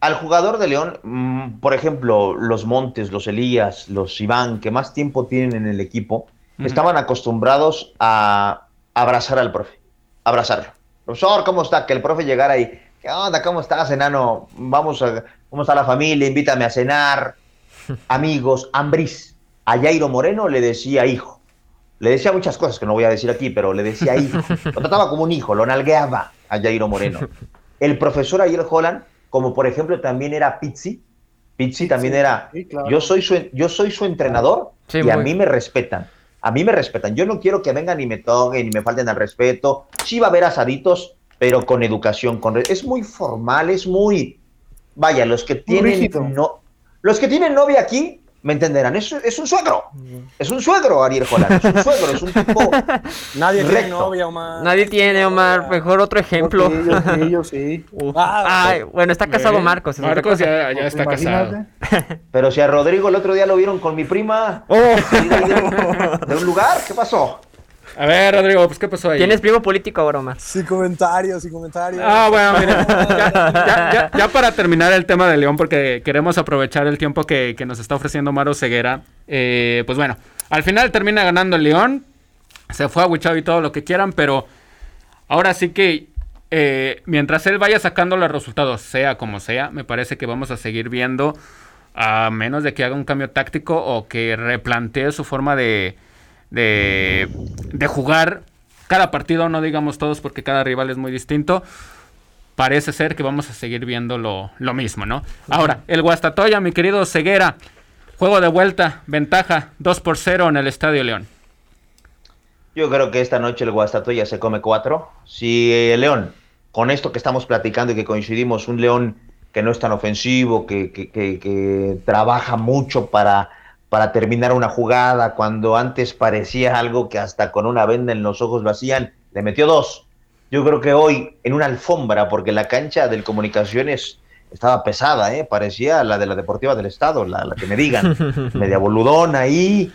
al jugador de León, mm, por ejemplo, los Montes, los Elías, los Iván, que más tiempo tienen en el equipo, estaban acostumbrados a abrazar al profe, abrazarlo. Profesor, ¿cómo está? Que el profe llegara ahí. ¿Qué onda? ¿Cómo estás, enano? Vamos a, ¿Cómo está la familia? Invítame a cenar. Amigos, Ambris a Jairo Moreno le decía hijo. Le decía muchas cosas que no voy a decir aquí, pero le decía hijo. Lo trataba como un hijo, lo nalgueaba a Jairo Moreno. El profesor Ayer Holland, como por ejemplo también era Pizzi, Pizzi también era, yo, soy su, yo soy su entrenador y a mí me respetan. A mí me respetan. Yo no quiero que vengan y me toquen y me falten al respeto. Sí va a haber asaditos, pero con educación. Con, es muy formal, es muy... Vaya, los que tienen... No, los que tienen novia aquí me entenderán. Es, es un suegro. Es un suegro, Ariel Holland. Es un suegro, es un tipo. Nadie tiene novia, Omar. Nadie tiene, Omar. Mejor otro ejemplo. Yo sí, ah, Ay, bueno, está casado Marcos. Marcos ya, ya está casado. Pero si a Rodrigo el otro día lo vieron con mi prima. Oh. de un lugar, ¿qué pasó? A ver, Rodrigo, pues ¿qué pasó ahí? ¿Tienes primo político ahora más? Sí, comentarios, sí, comentarios. Ah, bueno, mira, ya, para terminar el tema de León, porque queremos aprovechar el tiempo que, nos está ofreciendo Maro Ceguera, eh, pues bueno, Al final termina ganando el León. Se fue a y todo lo que quieran, pero ahora sí que eh, mientras él vaya sacando los resultados, sea como sea, me parece que vamos a seguir viendo, a menos de que haga un cambio táctico o que replantee su forma de, de, de jugar cada partido, no digamos todos porque cada rival es muy distinto. Parece ser que vamos a seguir viendo lo, lo mismo, ¿no? Ahora, el Guastatoya, mi querido Ceguera, juego de vuelta, ventaja 2 por 0 en el Estadio León. Yo creo que esta noche el Guastatoya se come cuatro. Si el León, con esto que estamos platicando y que coincidimos, un León que no es tan ofensivo, que, que, que trabaja mucho para para terminar una jugada, cuando antes parecía algo que hasta con una venda en los ojos lo hacían, le metió dos. Yo creo que hoy en una alfombra, porque la cancha del Comunicaciones estaba pesada, ¿eh? parecía la de la Deportiva del Estado, la, que me digan, media boludona ahí.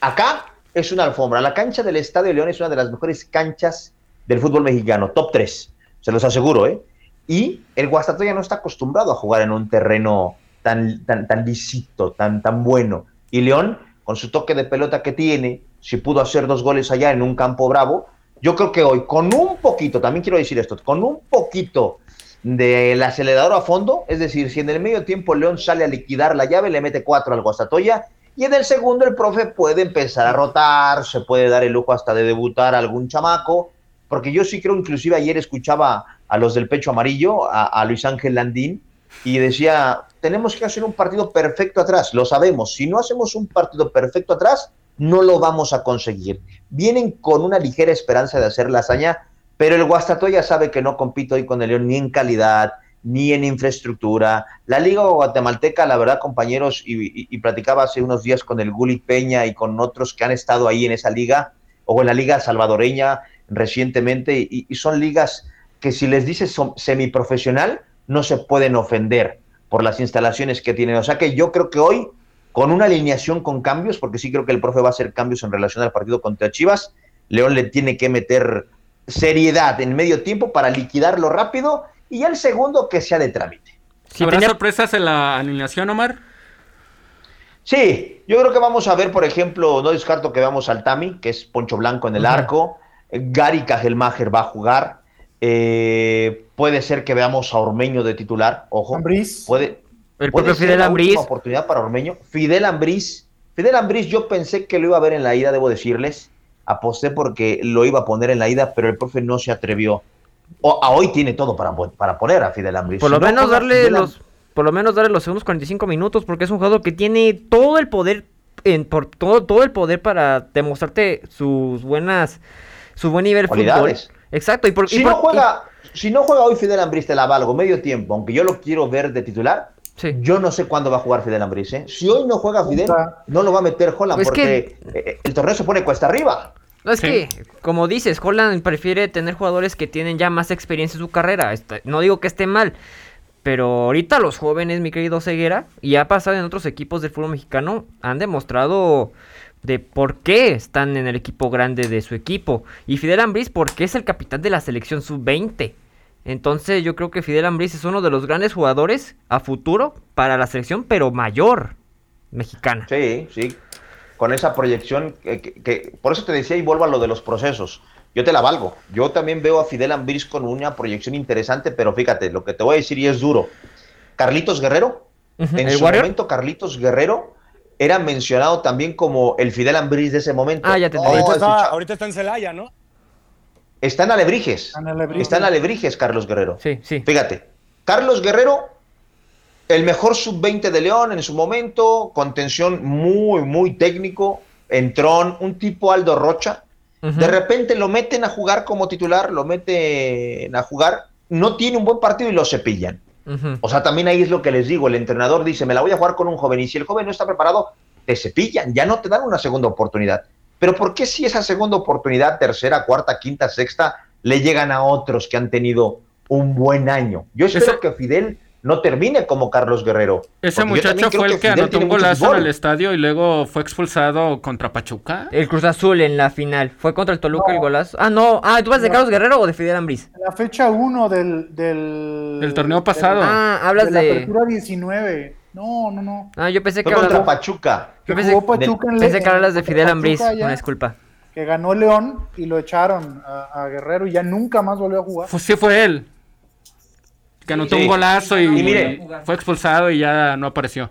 Acá es una alfombra. La cancha del Estadio León es una de las mejores canchas del fútbol mexicano, top 3, se los aseguro. ¿eh? Y el Guastatoya no está acostumbrado a jugar en un terreno tan, tan, tan lisito, tan, tan bueno. Y León, con su toque de pelota que tiene, si pudo hacer dos goles allá en un campo bravo, yo creo que hoy, con un poquito, también quiero decir esto, con un poquito del acelerador a fondo, es decir, si en el medio tiempo León sale a liquidar la llave, le mete cuatro al Guastatoya, y en el segundo el profe puede empezar a rotar, se puede dar el lujo hasta de debutar a algún chamaco, porque yo sí creo, inclusive ayer escuchaba a los del pecho amarillo, a, a Luis Ángel Landín, y decía, tenemos que hacer un partido perfecto atrás, lo sabemos, si no hacemos un partido perfecto atrás, no lo vamos a conseguir. Vienen con una ligera esperanza de hacer la hazaña, pero el Guastatoya sabe que no compito hoy con el León ni en calidad, ni en infraestructura. La Liga Guatemalteca, la verdad, compañeros, y, platicaba hace unos días con el Guli Peña y con otros que han estado ahí en esa liga, o en la Liga Salvadoreña recientemente, y, y son ligas que si les dices semiprofesional, no se pueden ofender por las instalaciones que tienen. O sea que yo creo que hoy, con una alineación con cambios, porque sí creo que el profe va a hacer cambios en relación al partido contra Chivas, León le tiene que meter seriedad en medio tiempo para liquidarlo rápido y el segundo que sea de trámite. ¿Habrá sorpresas en la alineación, Omar? Sí, yo creo que vamos a ver, por ejemplo, no descarto que veamos al Tami, que es Poncho Blanco en el arco. Gary Cajelmacher va a jugar. Eh, puede ser que veamos a Ormeño de titular, ojo. Puede, el propio Fidel Ambriz. oportunidad para Ormeño. Fidel Ambriz. Fidel Ambriz, yo pensé que lo iba a ver en la ida, debo decirles. Aposté porque lo iba a poner en la ida, pero el profe no se atrevió. O, a hoy tiene todo para, para poner a Fidel Ambriz. Por lo menos darle los por lo menos darle los segundos 45 minutos porque es un jugador que tiene todo el poder en, por todo, todo el poder para demostrarte sus buenas su buen nivel fútbol. Exacto. Y por, si, no juega, si no juega hoy Fidel Ambris, te la valgo medio tiempo, aunque yo lo quiero ver de titular. Yo no sé cuándo va a jugar Fidel Ambris. ¿eh? Si hoy no juega Fidel, no lo va a meter Holland pues porque eh, el torneo se pone cuesta arriba. No, es que, como dices, Holland prefiere tener jugadores que tienen ya más experiencia en su carrera. No digo que esté mal, pero ahorita los jóvenes, mi querido Ceguera, y ha pasado en otros equipos del fútbol mexicano, han demostrado de por qué están en el equipo grande de su equipo. Y Fidel Ambris porque es el capitán de la selección sub-20. Entonces yo creo que Fidel Ambris es uno de los grandes jugadores a futuro para la selección, pero mayor mexicana. Sí, sí. Con esa proyección, que, por eso te decía y vuelvo a lo de los procesos. Yo te la valgo. Yo también veo a Fidel Ambris con una proyección interesante, pero fíjate, lo que te voy a decir y es duro. Carlitos Guerrero, en su momento Carlitos Guerrero era mencionado también como el Fidel Ambriz de ese momento. Ah, ya te ahorita, está, en Celaya, ¿no? Está en Alebrijes. Está en Alebrijes, Carlos Guerrero. Sí, sí. Fíjate, Carlos Guerrero, el mejor sub-20 de León en su momento, contención muy, muy técnico, entrón, un tipo Aldo Rocha. De repente lo meten a jugar como titular, lo meten a jugar, no tiene un buen partido y lo cepillan. O sea, también ahí es lo que les digo, el entrenador dice, me la voy a jugar con un joven y si el joven no está preparado, te cepillan, ya no te dan una segunda oportunidad. Pero ¿por qué si esa segunda oportunidad, tercera, cuarta, quinta, sexta, le llegan a otros que han tenido un buen año? Yo espero que Fidel no termine como Carlos Guerrero. Ese muchacho fue el que, anotó un golazo en el estadio y luego fue expulsado contra Pachuca. El Cruz Azul en la final. ¿Fue contra el Toluca el golazo? Ah, no. Ah, ¿tú vas de Carlos Guerrero o de Fidel Ambriz? La fecha 1 del, del... torneo pasado. ah, hablas de... La apertura 19 No, no, no. Ah, yo pensé que contra Pachuca. Yo pensé, Pachuca en pensé que hablas de Fidel Ambriz, una disculpa. Que ganó León y lo echaron a, Guerrero y ya nunca más volvió a jugar. Pues sí fue él. Que anotó un golazo y, fue expulsado y ya no apareció.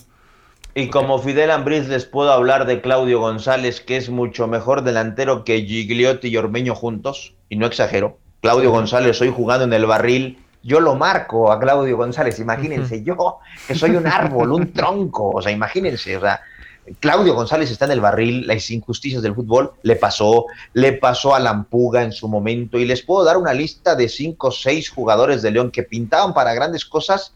Y como Fidel Ambriz les puedo hablar de Claudio González, que es mucho mejor delantero que Gigliotti y Ormeño juntos, y no exagero. Claudio González hoy jugando en el barril yo lo marco a Claudio González, imagínense, yo que soy un árbol, un tronco, o sea, imagínense, o sea, Claudio González está en el barril, las injusticias del fútbol le pasó, le pasó a Lampuga en su momento, y les puedo dar una lista de cinco o seis jugadores de León que pintaban para grandes cosas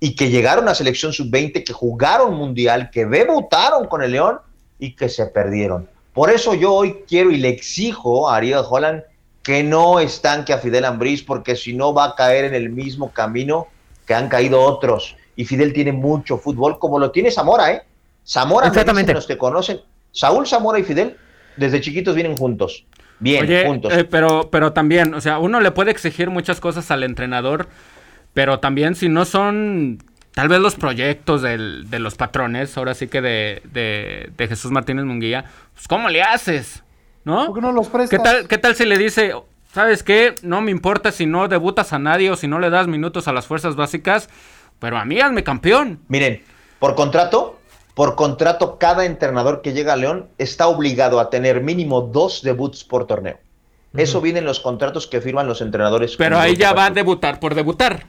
y que llegaron a selección sub-20, que jugaron mundial, que debutaron con el León y que se perdieron. Por eso yo hoy quiero y le exijo a Ariel Holland que no estanque a Fidel Ambriz, porque si no va a caer en el mismo camino que han caído otros. Y Fidel tiene mucho fútbol, como lo tiene Zamora, ¿eh? Zamora, Exactamente. los que conocen, Saúl Zamora y Fidel, desde chiquitos vienen juntos. Bien, juntos. Eh, pero, pero también, o sea, uno le puede exigir muchas cosas al entrenador, pero también si no son tal vez los proyectos de los patrones, ahora sí que de, de, de Jesús Martínez Munguía, pues ¿cómo le haces? ¿no? no los ¿Qué tal, ¿Qué tal si le dice, sabes qué? No me importa si no debutas a nadie o si no le das minutos a las fuerzas básicas, pero a mí hazme campeón. Miren, por contrato, por contrato, cada entrenador que llega a León está obligado a tener mínimo dos debuts por torneo. Eso viene en los contratos que firman los entrenadores. Pero ahí ya va a debutar por debutar,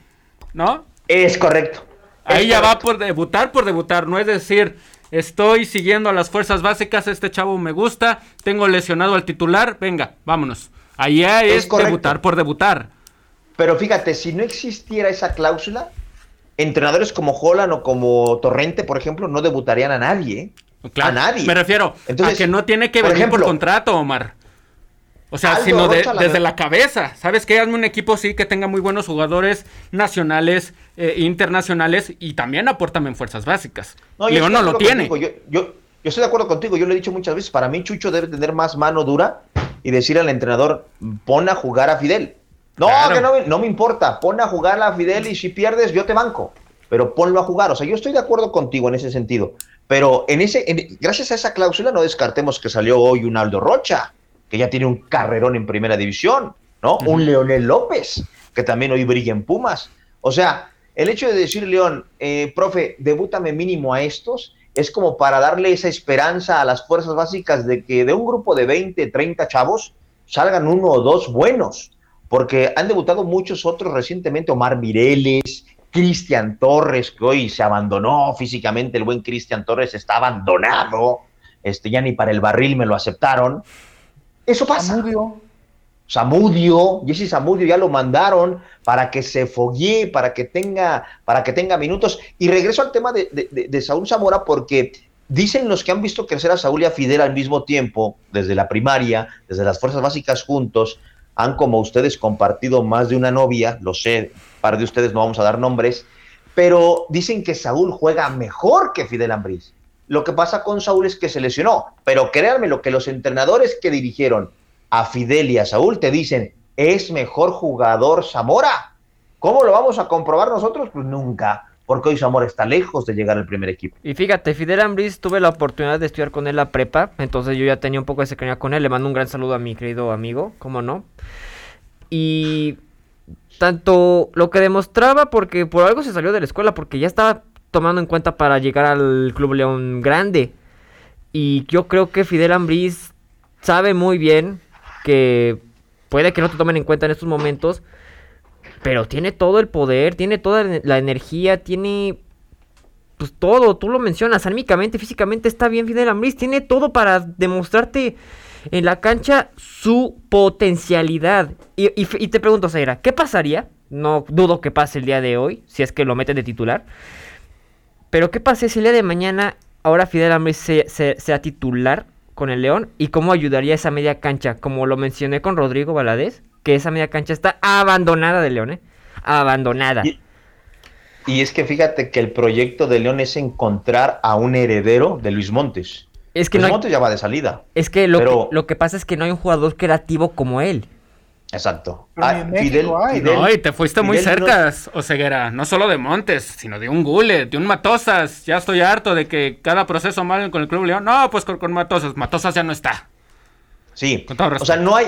¿no? Es correcto. Ahí ya va por debutar por debutar, no es decir, Estoy siguiendo a las fuerzas básicas. Este chavo me gusta. Tengo lesionado al titular. Venga, vámonos. Allá es, debutar por debutar. Pero fíjate, si no existiera esa cláusula, entrenadores como Holland o como Torrente, por ejemplo, no debutarían a nadie. A nadie. Me refiero a que no tiene que venir por contrato, Omar. O sea, sino desde la cabeza. ¿Sabes qué? Hazme un equipo sí que tenga muy buenos jugadores nacionales, eh, internacionales y también apórtame en fuerzas básicas. No, León no lo tiene. Yo, yo, yo, estoy de acuerdo contigo, yo lo he dicho muchas veces. Para mí, Chucho debe tener más mano dura y decir al entrenador: pon a jugar a Fidel. No, que no, no me importa, pon a jugar a Fidel y si pierdes, yo te banco. Pero ponlo a jugar. O sea, yo estoy de acuerdo contigo en ese sentido. Pero en ese, gracias a esa cláusula, no descartemos que salió hoy un Aldo Rocha que ya tiene un carrerón en primera división, ¿no? Un Leonel López, que también hoy brilla en Pumas. O sea, el hecho de decir, León, eh, profe, debútame mínimo a estos, es como para darle esa esperanza a las fuerzas básicas de que de un grupo de 20, 30 chavos salgan uno o dos buenos, porque han debutado muchos otros recientemente, Omar Mireles, Cristian Torres, que hoy se abandonó físicamente, el buen Cristian Torres está abandonado, este, ya ni para el barril me lo aceptaron, eso pasa. Samudio. Samudio, Jesse Samudio ya lo mandaron para que se foguee, para que tenga, para que tenga minutos. Y regreso al tema de, de, Saúl Zamora porque dicen los que han visto crecer a Saúl y a Fidel al mismo tiempo, desde la primaria, desde las fuerzas básicas juntos, han como ustedes compartido más de una novia, lo sé, par de ustedes no vamos a dar nombres, pero dicen que Saúl juega mejor que Fidel Ambriz. Lo que pasa con Saúl es que se lesionó, pero créanme lo que los entrenadores que dirigieron a Fidel y a Saúl te dicen, es mejor jugador Zamora. ¿Cómo lo vamos a comprobar nosotros? Pues nunca, porque hoy Zamora está lejos de llegar al primer equipo. Y fíjate, Fidel Ambris tuve la oportunidad de estudiar con él la prepa, entonces yo ya tenía un poco de cercanía con él, le mando un gran saludo a mi querido amigo, ¿cómo no? Y tanto lo que demostraba, porque por algo se salió de la escuela, porque ya estaba tomando en cuenta para llegar al Club León grande. Y yo creo que Fidel Ambriz sabe muy bien que puede que no te tomen en cuenta en estos momentos, pero tiene todo el poder, tiene toda la energía, tiene pues todo, tú lo mencionas, anímicamente, físicamente está bien Fidel Ambriz, tiene todo para demostrarte en la cancha su potencialidad. Y, y te pregunto, Zaira, ¿qué pasaría? No dudo que pase el día de hoy, si es que lo meten de titular. Pero ¿qué pasa si el día de mañana ahora Fidel Ambriz sea, titular con el León? ¿Y cómo ayudaría esa media cancha? Como lo mencioné con Rodrigo Valadez, que esa media cancha está abandonada de León, ¿eh? Abandonada. Y, es que fíjate que el proyecto de León es encontrar a un heredero de Luis Montes. Es que Luis Montes ya va de salida. Es que lo, que lo que pasa es que no hay un jugador creativo como él. Exacto. Ah, Fidel, no, y te fuiste muy cerca, no... Oseguera, no solo de Montes, sino de un Gule, de un Matosas. Ya estoy harto de que cada proceso mal con el Club León. No, pues con, Matosas. Matosas ya no está. Sí. o sea, no hay.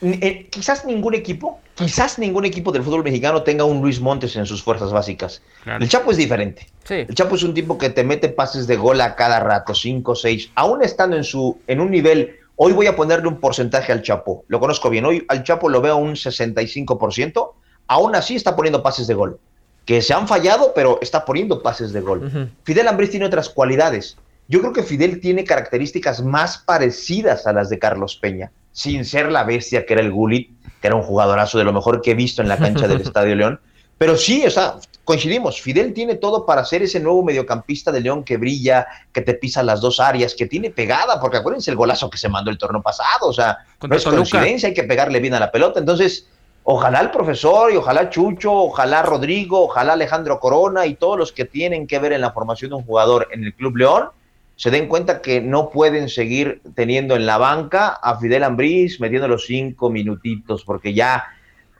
Eh, quizás ningún equipo, quizás ningún equipo del fútbol mexicano tenga un Luis Montes en sus fuerzas básicas. El Chapo es diferente. El Chapo es un tipo que te mete pases de gol a cada rato, 5, 6, aún estando en su en un nivel Hoy voy a ponerle un porcentaje al Chapo. Lo conozco bien. Hoy al Chapo lo veo un 65%. Aún así está poniendo pases de gol. Que se han fallado, pero está poniendo pases de gol. Fidel Ambriz tiene otras cualidades. Yo creo que Fidel tiene características más parecidas a las de Carlos Peña. Sin ser la bestia que era el Gulit, que era un jugadorazo de lo mejor que he visto en la cancha del Estadio León. Pero sí, o sea, coincidimos, Fidel tiene todo para ser ese nuevo mediocampista de León que brilla, que te pisa las dos áreas, que tiene pegada, porque acuérdense el golazo que se mandó el torneo pasado, o sea, no es coincidencia, hay que pegarle bien a la pelota. Entonces, ojalá el profesor y ojalá Chucho, ojalá Rodrigo, ojalá Alejandro Corona y todos los que tienen que ver en la formación de un jugador en el Club León se den cuenta que no pueden seguir teniendo en la banca a Fidel Ambriz metiendo los cinco minutitos, porque ya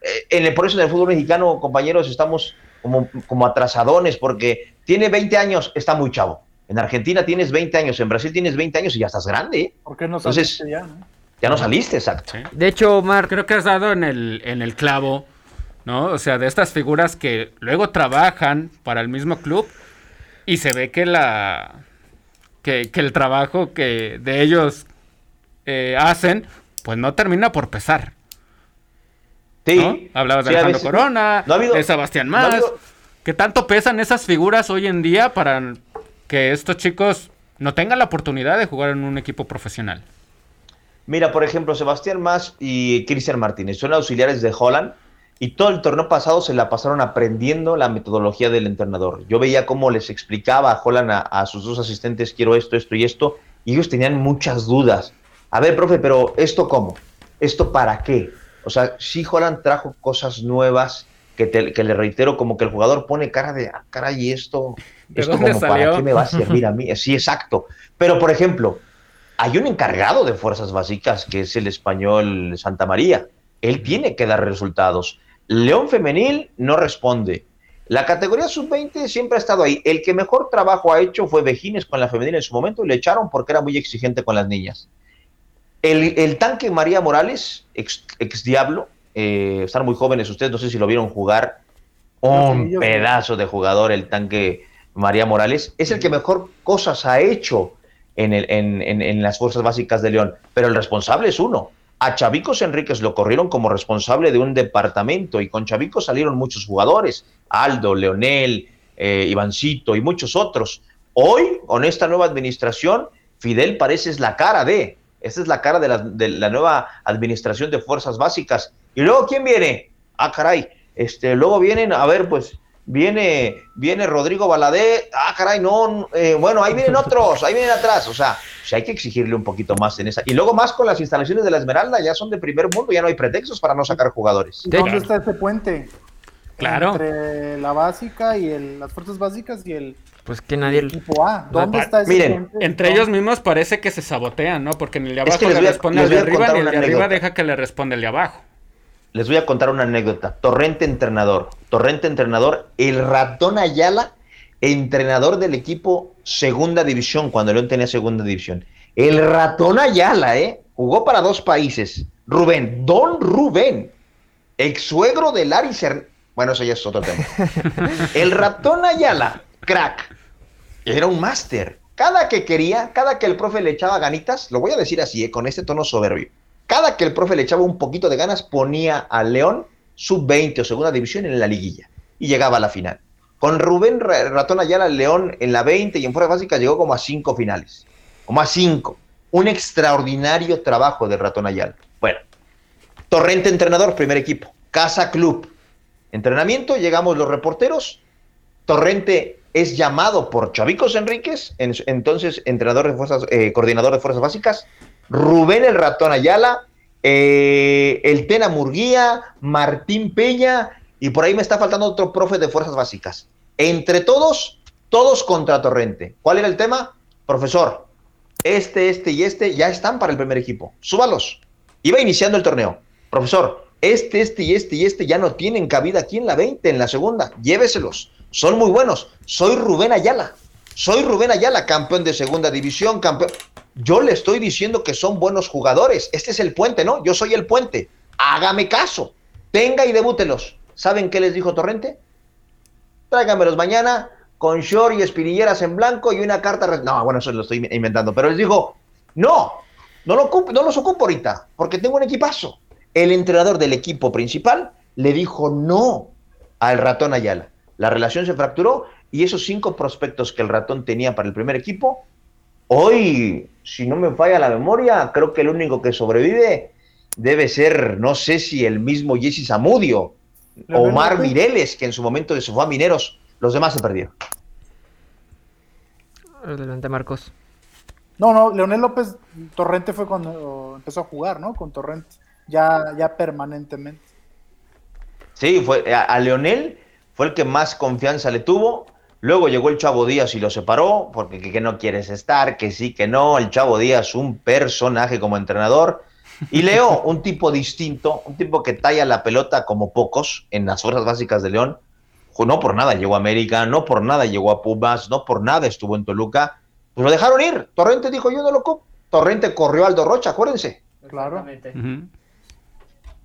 eh, en el, por eso en el fútbol mexicano, compañeros, estamos como, como atrasadones, porque tiene 20 años, está muy chavo. En Argentina tienes 20 años, en Brasil tienes 20 años y ya estás grande. ¿eh? ¿Por qué no saliste ya? Ya no saliste, exacto. De hecho, Omar, creo que has dado en el, en el clavo, ¿no? O sea, de estas figuras que luego trabajan para el mismo club y se ve que la que, el trabajo que de ellos eh, hacen, pues no termina por pesar. Sí. Hablabas de Alejandro Corona, de Sebastián Más. ¿Qué tanto pesan esas figuras hoy en día para que estos chicos no tengan la oportunidad de jugar en un equipo profesional? Mira, por ejemplo, Sebastián Más y Cristian Martínez son auxiliares de Holland y todo el torneo pasado se la pasaron aprendiendo la metodología del entrenador. Yo veía cómo les explicaba a Holland a sus dos asistentes, quiero esto, esto y esto, y ellos tenían muchas dudas. A ver, profe, pero ¿esto cómo? ¿Esto para qué? O sea, sí Holland trajo cosas nuevas que, que le reitero, como que el jugador pone cara de, ah, caray, esto, esto como para qué me va a servir a mí. Sí, exacto. Pero, por ejemplo, hay un encargado de fuerzas básicas que es el español Santa María. Él tiene que dar resultados. León Femenil no responde. La categoría sub-20 siempre ha estado ahí. El que mejor trabajo ha hecho fue Vejines con la femenil en su momento y le echaron porque era muy exigente con las niñas. El, tanque María Morales, ex, Diablo, eh, están muy jóvenes ustedes, no sé si lo vieron jugar. Un pedazo de jugador, el tanque María Morales. Es el que mejor cosas ha hecho en, el, en, las fuerzas básicas de León, pero el responsable es uno. A Chavicos Enríquez lo corrieron como responsable de un departamento y con Chavicos salieron muchos jugadores, Aldo, Leonel, eh, Ivancito y muchos otros. Hoy, con esta nueva administración, Fidel parece es la cara de, esa es la cara de la, nueva administración de fuerzas básicas. Y luego, ¿quién viene? Ah, caray. Este, luego vienen, a ver, pues, viene, viene Rodrigo Baladé. Ah, caray, no. Eh, bueno, ahí vienen otros, ahí vienen atrás. O sea, pues hay que exigirle un poquito más en esa. Y luego más con las instalaciones de la Esmeralda, ya son de primer mundo, ya no hay pretextos para no sacar jugadores. ¿Dónde está ese puente? Claro. Entre la básica y las fuerzas básicas y el pues que nadie. ¿Dónde está ese Miren, entre ellos mismos parece que se sabotean, ¿no? Porque en el de abajo le responde al de arriba y el de arriba deja que le responda el de abajo. Les voy a contar una anécdota. Torrente entrenador. Torrente entrenador. El ratón Ayala, entrenador del equipo Segunda División, cuando León tenía Segunda División. El ratón Ayala, ¿eh? Jugó para dos países. Rubén, Don Rubén, ex suegro de Larry Bueno, eso ya es otro tema. el ratón Ayala, crack era un máster. Cada que quería, cada que el profe le echaba ganitas, lo voy a decir así, eh, con este tono soberbio, cada que el profe le echaba un poquito de ganas, ponía al León sub-20 o segunda división en la liguilla y llegaba a la final. Con Rubén Ratón Ayala, León en la 20 y en fuera básica llegó como a cinco finales, como a cinco. Un extraordinario trabajo de Ratón Ayala. Bueno, Torrente entrenador, primer equipo. Casa Club. Entrenamiento, llegamos los reporteros. Torrente es llamado por Chavicos Enríquez, entonces entrenador de fuerzas, eh, coordinador de fuerzas básicas, Rubén el Ratón Ayala, eh, el Tena Murguía, Martín Peña, y por ahí me está faltando otro profe de fuerzas básicas. Entre todos, todos contra Torrente. ¿Cuál era el tema? Profesor, este, este y este ya están para el primer equipo. Súbalos. Iba iniciando el torneo. Profesor, este, este y este y este ya no tienen cabida aquí en la 20, en la segunda. Lléveselos. Son muy buenos. Soy Rubén Ayala. Soy Rubén Ayala, campeón de segunda división, campeón. Yo le estoy diciendo que son buenos jugadores. Este es el puente, ¿no? Yo soy el puente. Hágame caso. Venga y debútelos. ¿Saben qué les dijo Torrente? Tráigamelos mañana con short y espinilleras en blanco y una carta. No, bueno, eso lo estoy inventando. Pero les dijo, no, no, lo no los ocupo ahorita, porque tengo un equipazo. El entrenador del equipo principal le dijo no al ratón Ayala. La relación se fracturó y esos cinco prospectos que el ratón tenía para el primer equipo, hoy, si no me falla la memoria, creo que el único que sobrevive debe ser, no sé si el mismo Jesse Zamudio, Omar Mireles, que en su momento se fue a Mineros. Los demás se perdieron. Adelante, Marcos. No, no, Leonel López Torrente fue cuando empezó a jugar, ¿no? Con Torrente, ya, ya permanentemente. Sí, fue a, Leonel fue el que más confianza le tuvo. Luego llegó el Chavo Díaz y lo separó, porque que, no quieres estar, que sí, que no. El Chavo Díaz, un personaje como entrenador. Y Leo, un tipo distinto, un tipo que talla la pelota como pocos en las fuerzas básicas de León. No por nada llegó a América, no por nada llegó a Pumas, no por nada estuvo en Toluca pues lo dejaron ir. Torrente dijo, yo no lo. Torrente corrió al Aldo Rocha, acuérdense. Claro.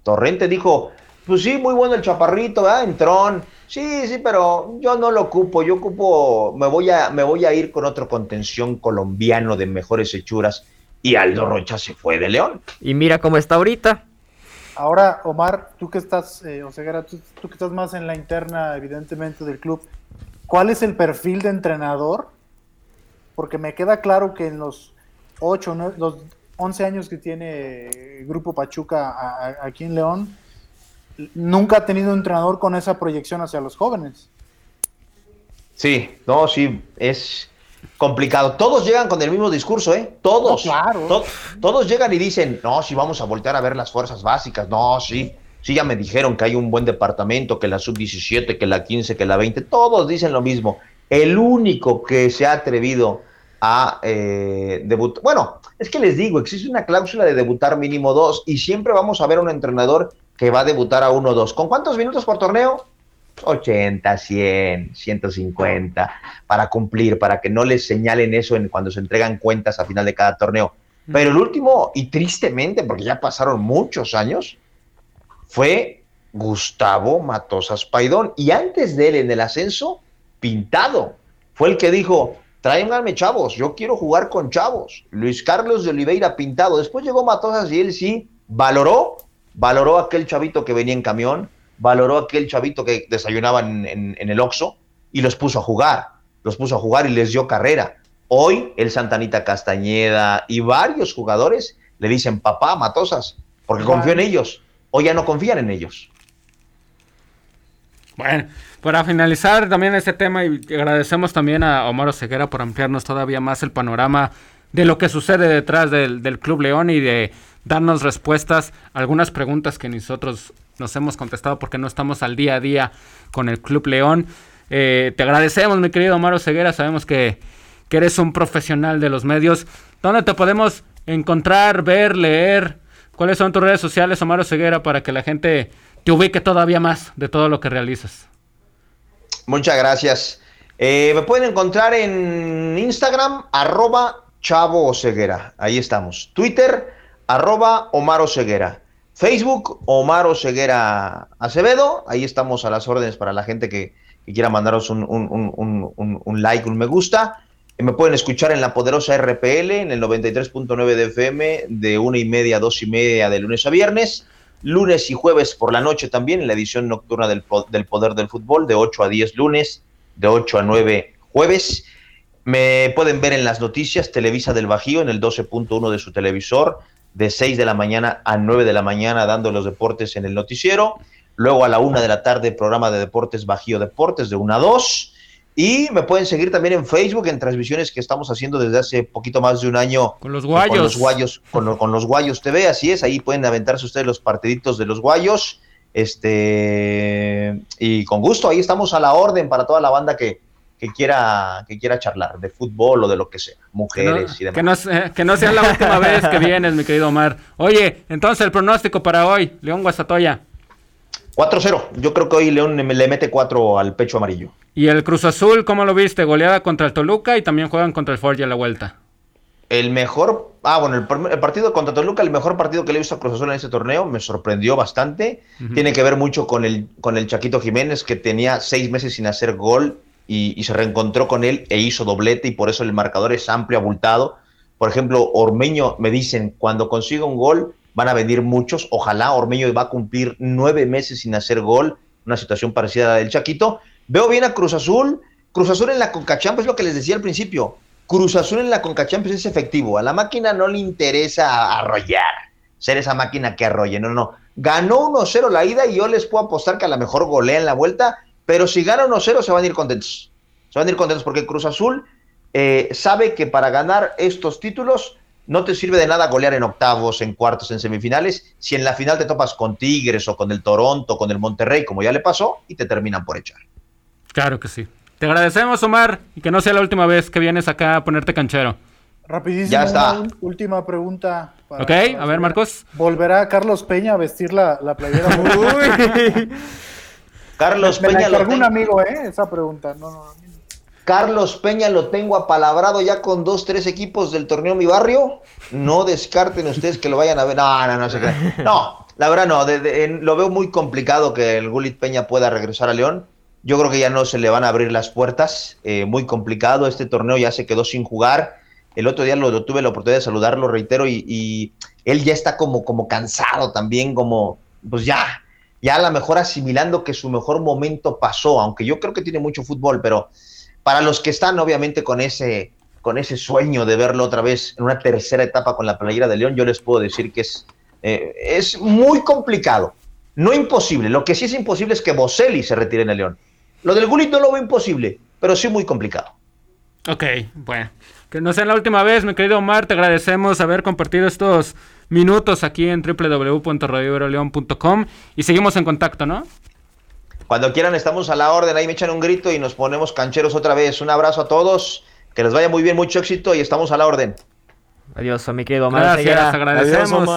Torrente dijo, pues sí, muy bueno el chaparrito, ¿verdad? Entrón. Sí, sí, pero yo no lo ocupo. Yo ocupo, me voy a, me voy a ir con otro contención colombiano de mejores hechuras. Y Aldo Rocha se fue de León. Y mira cómo está ahorita. Ahora, Omar, tú que estás, eh, tú, tú que estás más en la interna, evidentemente, del club, ¿cuál es el perfil de entrenador porque me queda claro que en los 8, los 11 años que tiene Grupo Pachuca aquí en León, nunca ha tenido un entrenador con esa proyección hacia los jóvenes. Sí, no, sí, es complicado. Todos llegan con el mismo discurso, ¿eh? Todos. claro. todos llegan y dicen, no, si vamos a voltear a ver las fuerzas básicas. No, sí. Sí, ya me dijeron que hay un buen departamento, que la sub-17, que la 15, que la 20. Todos dicen lo mismo. El único que se ha atrevido a eh, debutar. Bueno, es que les digo, existe una cláusula de debutar mínimo dos y siempre vamos a ver un entrenador que va a debutar a uno o dos. ¿Con cuántos minutos por torneo? 80, 100, 150, para cumplir, para que no les señalen eso en, cuando se entregan cuentas a final de cada torneo. Pero el último, y tristemente, porque ya pasaron muchos años, fue Gustavo Matosas Paidón. Y antes de él en el ascenso, Pintado. Fue el que dijo, tráiganme chavos, yo quiero jugar con chavos. Luis Carlos de Oliveira Pintado. Después llegó Matosas y él sí valoró, valoró aquel chavito que venía en camión, valoró aquel chavito que desayunaba en, el Oxxo y los puso a jugar, los puso a jugar y les dio carrera. Hoy el Santanita Castañeda y varios jugadores le dicen papá Matosas, porque confió en ellos. Hoy ya no confían en ellos. Bueno, para finalizar también este tema y agradecemos también a Omar Oseguera por ampliarnos todavía más el panorama de lo que sucede detrás del, Club León y de darnos respuestas a algunas preguntas que nosotros nos hemos contestado porque no estamos al día a día con el Club León. Eh, te agradecemos, mi querido Omar Oseguera, sabemos que, que eres un profesional de los medios. ¿Dónde te podemos encontrar, ver, leer? ¿Cuáles son tus redes sociales, Omar Oseguera, para que la gente te ubique todavía más de todo lo que realizas. Muchas gracias. Eh, me pueden encontrar en Instagram, arroba Chavo Ceguera. Ahí estamos. Twitter, arroba Omar Ceguera. Facebook, Omar Ceguera Acevedo. Ahí estamos a las órdenes para la gente que, quiera mandaros un, like, un me gusta. Me pueden escuchar en la poderosa RPL, en el 93.9 de FM, de una y media a dos y media de lunes a viernes lunes y jueves por la noche también en la edición nocturna del, del Poder del Fútbol, de 8 a 10 lunes, de 8 a 9 jueves. Me pueden ver en las noticias Televisa del Bajío en el 12.1 de su televisor, de 6 de la mañana a 9 de la mañana dando los deportes en el noticiero. Luego a la 1 de la tarde programa de deportes Bajío Deportes de 1 a 2. Y me pueden seguir también en Facebook, en transmisiones que estamos haciendo desde hace poquito más de un año. Con los guayos. Con los guayos, con, los guayos TV, así es. Ahí pueden aventarse ustedes los partiditos de los guayos. Este, y con gusto, ahí estamos a la orden para toda la banda que, que quiera, que quiera charlar de fútbol o de lo que sea, mujeres y demás. Que no, sea la última vez que vienes, mi querido Omar. Oye, entonces el pronóstico para hoy, León Guastatoya. 4-0. Yo creo que hoy León le mete 4 al pecho amarillo. ¿Y el Cruz Azul, cómo lo viste? Goleada contra el Toluca y también juegan contra el Forge a la vuelta. El mejor, ah, bueno, el, partido contra Toluca, el mejor partido que le he visto a Cruz Azul en este torneo, me sorprendió bastante. Tiene que ver mucho con el, con el Chaquito Jiménez, que tenía seis meses sin hacer gol y, se reencontró con él e hizo doblete y por eso el marcador es amplio, abultado. Por ejemplo, Ormeño, me dicen, cuando consiga un gol, van a venir muchos. Ojalá Ormeño va a cumplir nueve meses sin hacer gol, una situación parecida a la del Chaquito. Veo bien a Cruz Azul. Cruz Azul en la Concachamp es lo que les decía al principio. Cruz Azul en la Concachamp es efectivo. A la máquina no le interesa arrollar, ser esa máquina que arrolle. No, no. Ganó 1-0 la ida y yo les puedo apostar que a lo mejor golea en la vuelta, pero si gana 1-0 se van a ir contentos. Se van a ir contentos porque Cruz Azul eh, sabe que para ganar estos títulos no te sirve de nada golear en octavos, en cuartos, en semifinales, si en la final te topas con Tigres o con el Toronto, con el Monterrey, como ya le pasó, y te terminan por echar. Claro que sí. Te agradecemos, Omar, y que no sea la última vez que vienes acá a ponerte canchero. Rapidísimo, ya está. última pregunta. ok, a ver, Marcos. ¿Volverá Carlos Peña a vestir la, la playera? Carlos Peña. lo algún amigo, ¿eh? Esa pregunta. No, no, Carlos Peña lo tengo apalabrado ya con dos, tres equipos del torneo Mi Barrio. No descarten ustedes que lo vayan a ver. No, no, no sé No, la verdad no. lo veo muy complicado que el Gulit Peña pueda regresar a León. Yo creo que ya no se le van a abrir las puertas. Eh, muy complicado. Este torneo ya se quedó sin jugar. El otro día lo, tuve la oportunidad de saludarlo, reitero, y, él ya está como, como cansado también, como, pues ya, ya a lo mejor asimilando que su mejor momento pasó, aunque yo creo que tiene mucho fútbol, pero para los que están obviamente con ese, con ese sueño de verlo otra vez en una tercera etapa con la playera de León, yo les puedo decir que es, eh, es muy complicado. No imposible. Lo que sí es imposible es que Boselli se retire en el León. Lo del Gullit no lo veo imposible, pero sí muy complicado. Ok, bueno. Que no sea la última vez, mi querido Omar. Te agradecemos haber compartido estos minutos aquí en www.radioveroleón.com y seguimos en contacto, ¿no? Cuando quieran estamos a la orden, ahí me echan un grito y nos ponemos cancheros otra vez. Un abrazo a todos, que les vaya muy bien, mucho éxito y estamos a la orden. Adiós, mi querido Omar Gracias, agradecemos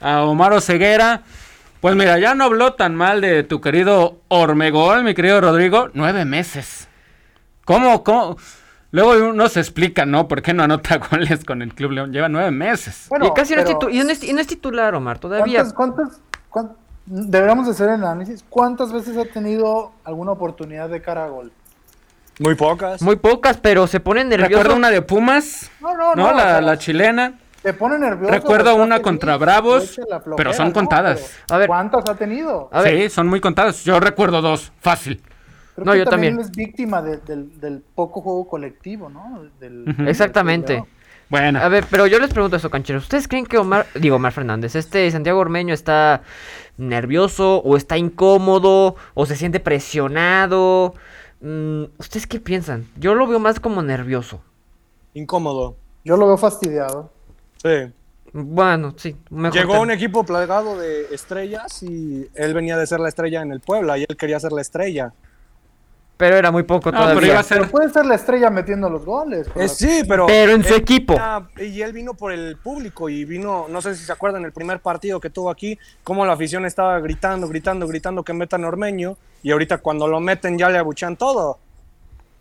a Omar Oseguera. Pues mira, ya no habló tan mal de tu querido Ormegol, mi querido Rodrigo. Nueve meses. ¿Cómo, cómo? Luego uno se explica, ¿no? ¿Por qué no anota goles con el Club León? Lleva nueve meses. y casi no, es titular, Omar, todavía. ¿Cuántas, cuántas, deberíamos hacer el análisis? ¿Cuántas veces ha tenido alguna oportunidad de cara a gol? Muy pocas. Muy pocas, pero se pone nervioso. Recuerdo una de Pumas. No, no, no. La, chilena. Se pone nervioso. Recuerdo una contra Bravos, pero son contadas. a ver, ¿cuántas ha tenido? sí, son muy contadas. Yo recuerdo dos, fácil no, yo también, es víctima del, poco juego colectivo, ¿no? Exactamente. Bueno. A ver, pero yo les pregunto eso, cancheros. ¿Ustedes creen que Omar, digo Omar Fernández, este Santiago Ormeño está nervioso o está incómodo o se siente presionado? Mm, ¿Ustedes qué piensan? Yo lo veo más como nervioso. Incómodo. Yo lo veo fastidiado. Sí. Bueno, sí. Llegó un equipo plagado de estrellas y él venía de ser la estrella en el Puebla y él quería ser la estrella. Pero era muy poco todavía. Pero, puede ser la estrella metiendo los goles. Eh, sí, pero. Pero en su equipo. y él vino por el público y vino, no sé si se acuerdan, el primer partido que tuvo aquí, cómo la afición estaba gritando, gritando, gritando que metan Ormeño. Y ahorita cuando lo meten ya le abuchan todo.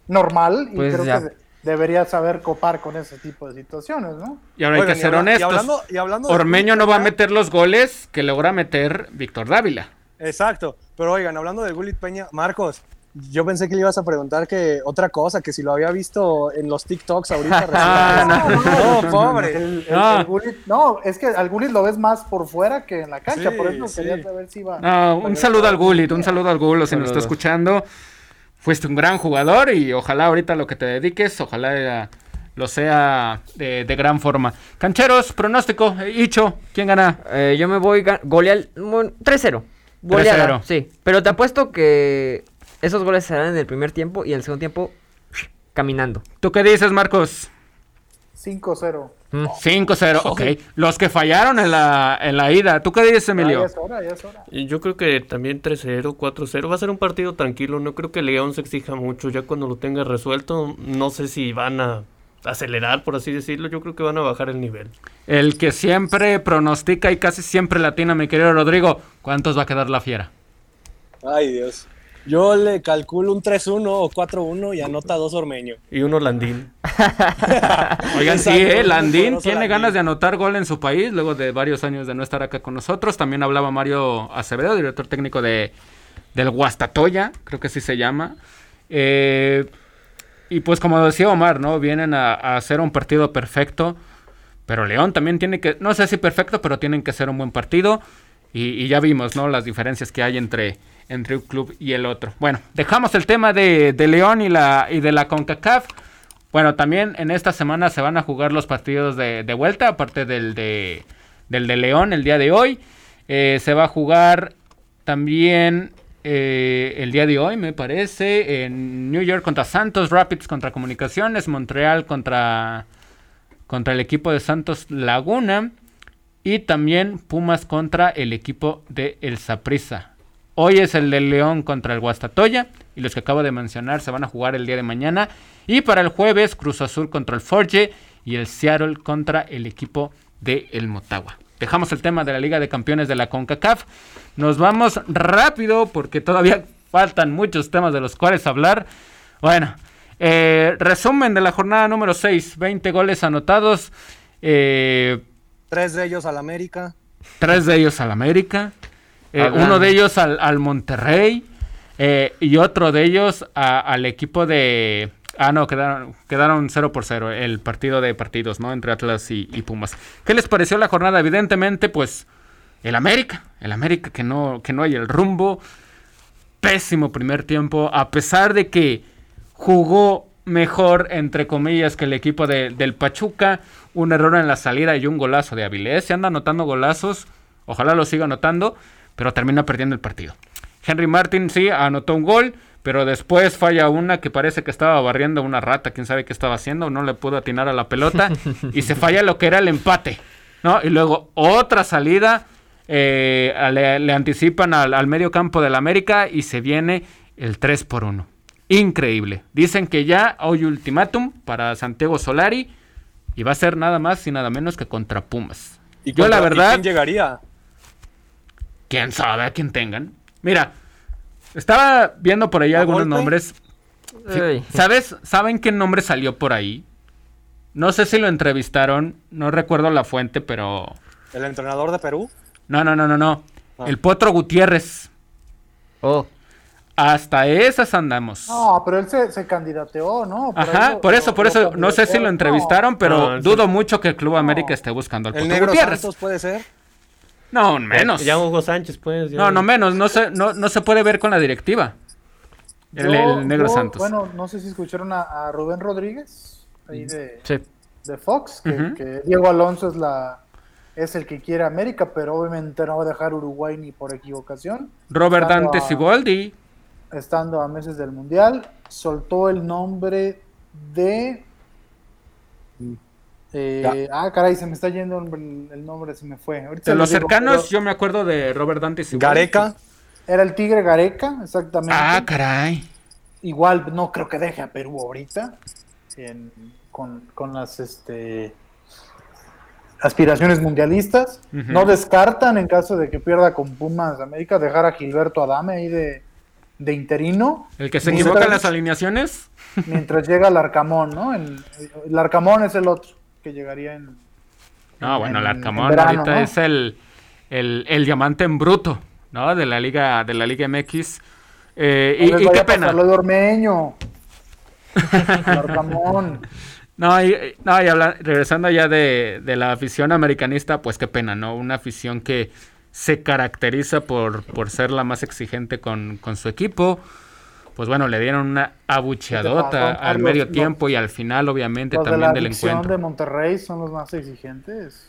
Normal, y pues creo que debería saber copar con ese tipo de situaciones, ¿no? Y ahora hay que ser honestos. Ormeño no va a meter los goles que logra meter Víctor Dávila. Exacto. Pero oigan, hablando de Gulit Peña, Marcos, yo pensé que le ibas a preguntar que otra cosa, que si lo había visto en los TikToks ahorita. no, pobre. no. es que al Gullit lo ves más por fuera que en la cancha, por eso quería saber si iba. No, un saludo al Gullit, un saludo al Gullit, si nos está escuchando. Fuiste un gran jugador y ojalá ahorita lo que te dediques, ojalá lo sea de, gran forma. Cancheros, pronóstico, Hicho, ¿quién gana? Eh, yo me voy golear 3-0. Goleada, sí. Pero te apuesto que esos goles serán en el primer tiempo y en el segundo tiempo caminando. ¿Tú qué dices, Marcos? 5-0. 5-0, ok. Los que fallaron en la, en la ida. ¿Tú qué dices, Emilio? Yo creo que también 3-0, 4-0. Va a ser un partido tranquilo. No creo que León se exija mucho. Ya cuando lo tenga resuelto, no sé si van a acelerar, por así decirlo. Yo creo que van a bajar el nivel. El que siempre pronostica y casi siempre latina, mi querido Rodrigo. ¿Cuántos va a quedar la fiera? Ay, Dios. Yo le calculo un 3-1 o 4-1 y anota dos Ormeño. Y uno Landín. Oigan, sí, eh, Landín tiene ganas de anotar gol en su país, luego de varios años de no estar acá con nosotros. También hablaba Mario Acevedo, director técnico de, del Guastatoya, creo que así se llama. Eh, y pues como decía Omar, ¿no? Vienen a, hacer un partido perfecto. Pero León también tiene que, no sé si perfecto, pero tienen que hacer un buen partido. Y, y ya vimos, ¿no? Las diferencias que hay entre entre un club y el otro. Bueno, dejamos el tema de, León y, la, y de la CONCACAF. Bueno, también en esta semana se van a jugar los partidos de, vuelta, aparte del de, del de León el día de hoy. Eh, se va a jugar también eh, el día de hoy, me parece, en New York contra Santos, Rapids contra Comunicaciones, Montreal contra, contra el equipo de Santos Laguna y también Pumas contra el equipo de El Saprissa. Hoy es el de León contra el Guastatoya y los que acabo de mencionar se van a jugar el día de mañana. Y para el jueves, Cruz Azul contra el Forge y el Seattle contra el equipo de el Motagua. Dejamos el tema de la Liga de Campeones de la CONCACAF. Nos vamos rápido porque todavía faltan muchos temas de los cuales hablar. Bueno, eh, resumen de la jornada número 6. 20 goles anotados. Eh, tres de ellos al América. Tres de ellos al América. Eh, uno de ellos al, Monterrey eh, y otro de ellos al equipo de... Ah, no, quedaron, quedaron 0 por 0 el partido de partidos, ¿no? Entre Atlas y, Pumas. ¿Qué les pareció la jornada? Evidentemente, pues el América. El América que no, que no hay el rumbo. Pésimo primer tiempo. A pesar de que jugó mejor, entre comillas, que el equipo del Pachuca. Un error en la salida y un golazo de Avilés. Se anda anotando golazos. Ojalá lo siga anotando pero termina perdiendo el partido. Henry Martin sí anotó un gol, pero después falla una que parece que estaba barriendo una rata, quién sabe qué estaba haciendo, no le pudo atinar a la pelota y se falla lo que era el empate, ¿no? Y luego otra salida, eh, le, anticipan al, medio campo del América y se viene el 3 por 1. Increíble. Dicen que ya hoy ultimátum para Santiago Solari y va a ser nada más y nada menos que contra Pumas. ¿Y yo la verdad... ¿quién llegaría? Quién sabe a quién tengan. Mira, estaba viendo por ahí algunos nombres. ¿Sabes? ¿Saben qué nombre salió por ahí? No sé si lo entrevistaron, no recuerdo la fuente, pero. ¿El entrenador de Perú? No, no, no, no, no. Ah. El Potro Gutiérrez. Oh. Hasta esas andamos. No, pero él se, candidateó, ¿no? Ajá, por eso, por eso, no sé si lo entrevistaron, pero dudo mucho que el Club América esté buscando al Potro ¿El Gutiérrez. puede ser? No, menos. Ya Hugo Sánchez, pues. No, no menos. No se, no, no se puede ver con la directiva. el, Negro Santos. Bueno, no sé si escucharon a, Rubén Rodríguez, ahí de, de Fox, que, Diego Alonso es la es el que quiere América, pero obviamente no va a dejar Uruguay ni por equivocación. Robert Dante Siboldi. Estando a meses del Mundial, soltó el nombre de eh, ah, caray, se me está yendo el, nombre, se me fue. de los cercanos, yo me acuerdo de Robert Dante Gareca. Era el Tigre Gareca, exactamente. Ah, caray. Igual no creo que deje a Perú ahorita. con, las este, aspiraciones mundialistas. No descartan, en caso de que pierda con Pumas América, dejar a Gilberto Adame ahí de, interino. ¿El que se equivoca en las alineaciones? Mientras llega el Arcamón, ¿no? el Arcamón es el otro que llegaría en. No, bueno, el Arcamón ahorita es el, el, diamante en bruto, ¿no? De la Liga, de la Liga MX. Eh, y, qué pena. Lo Ormeño. Arcamón. No, y, no, y regresando ya de, de, la afición americanista, pues qué pena, ¿no? Una afición que se caracteriza por, por ser la más exigente con, con su equipo, pues bueno, le dieron una abucheadota al medio tiempo y al final, obviamente, también del encuentro. de Monterrey son los más exigentes.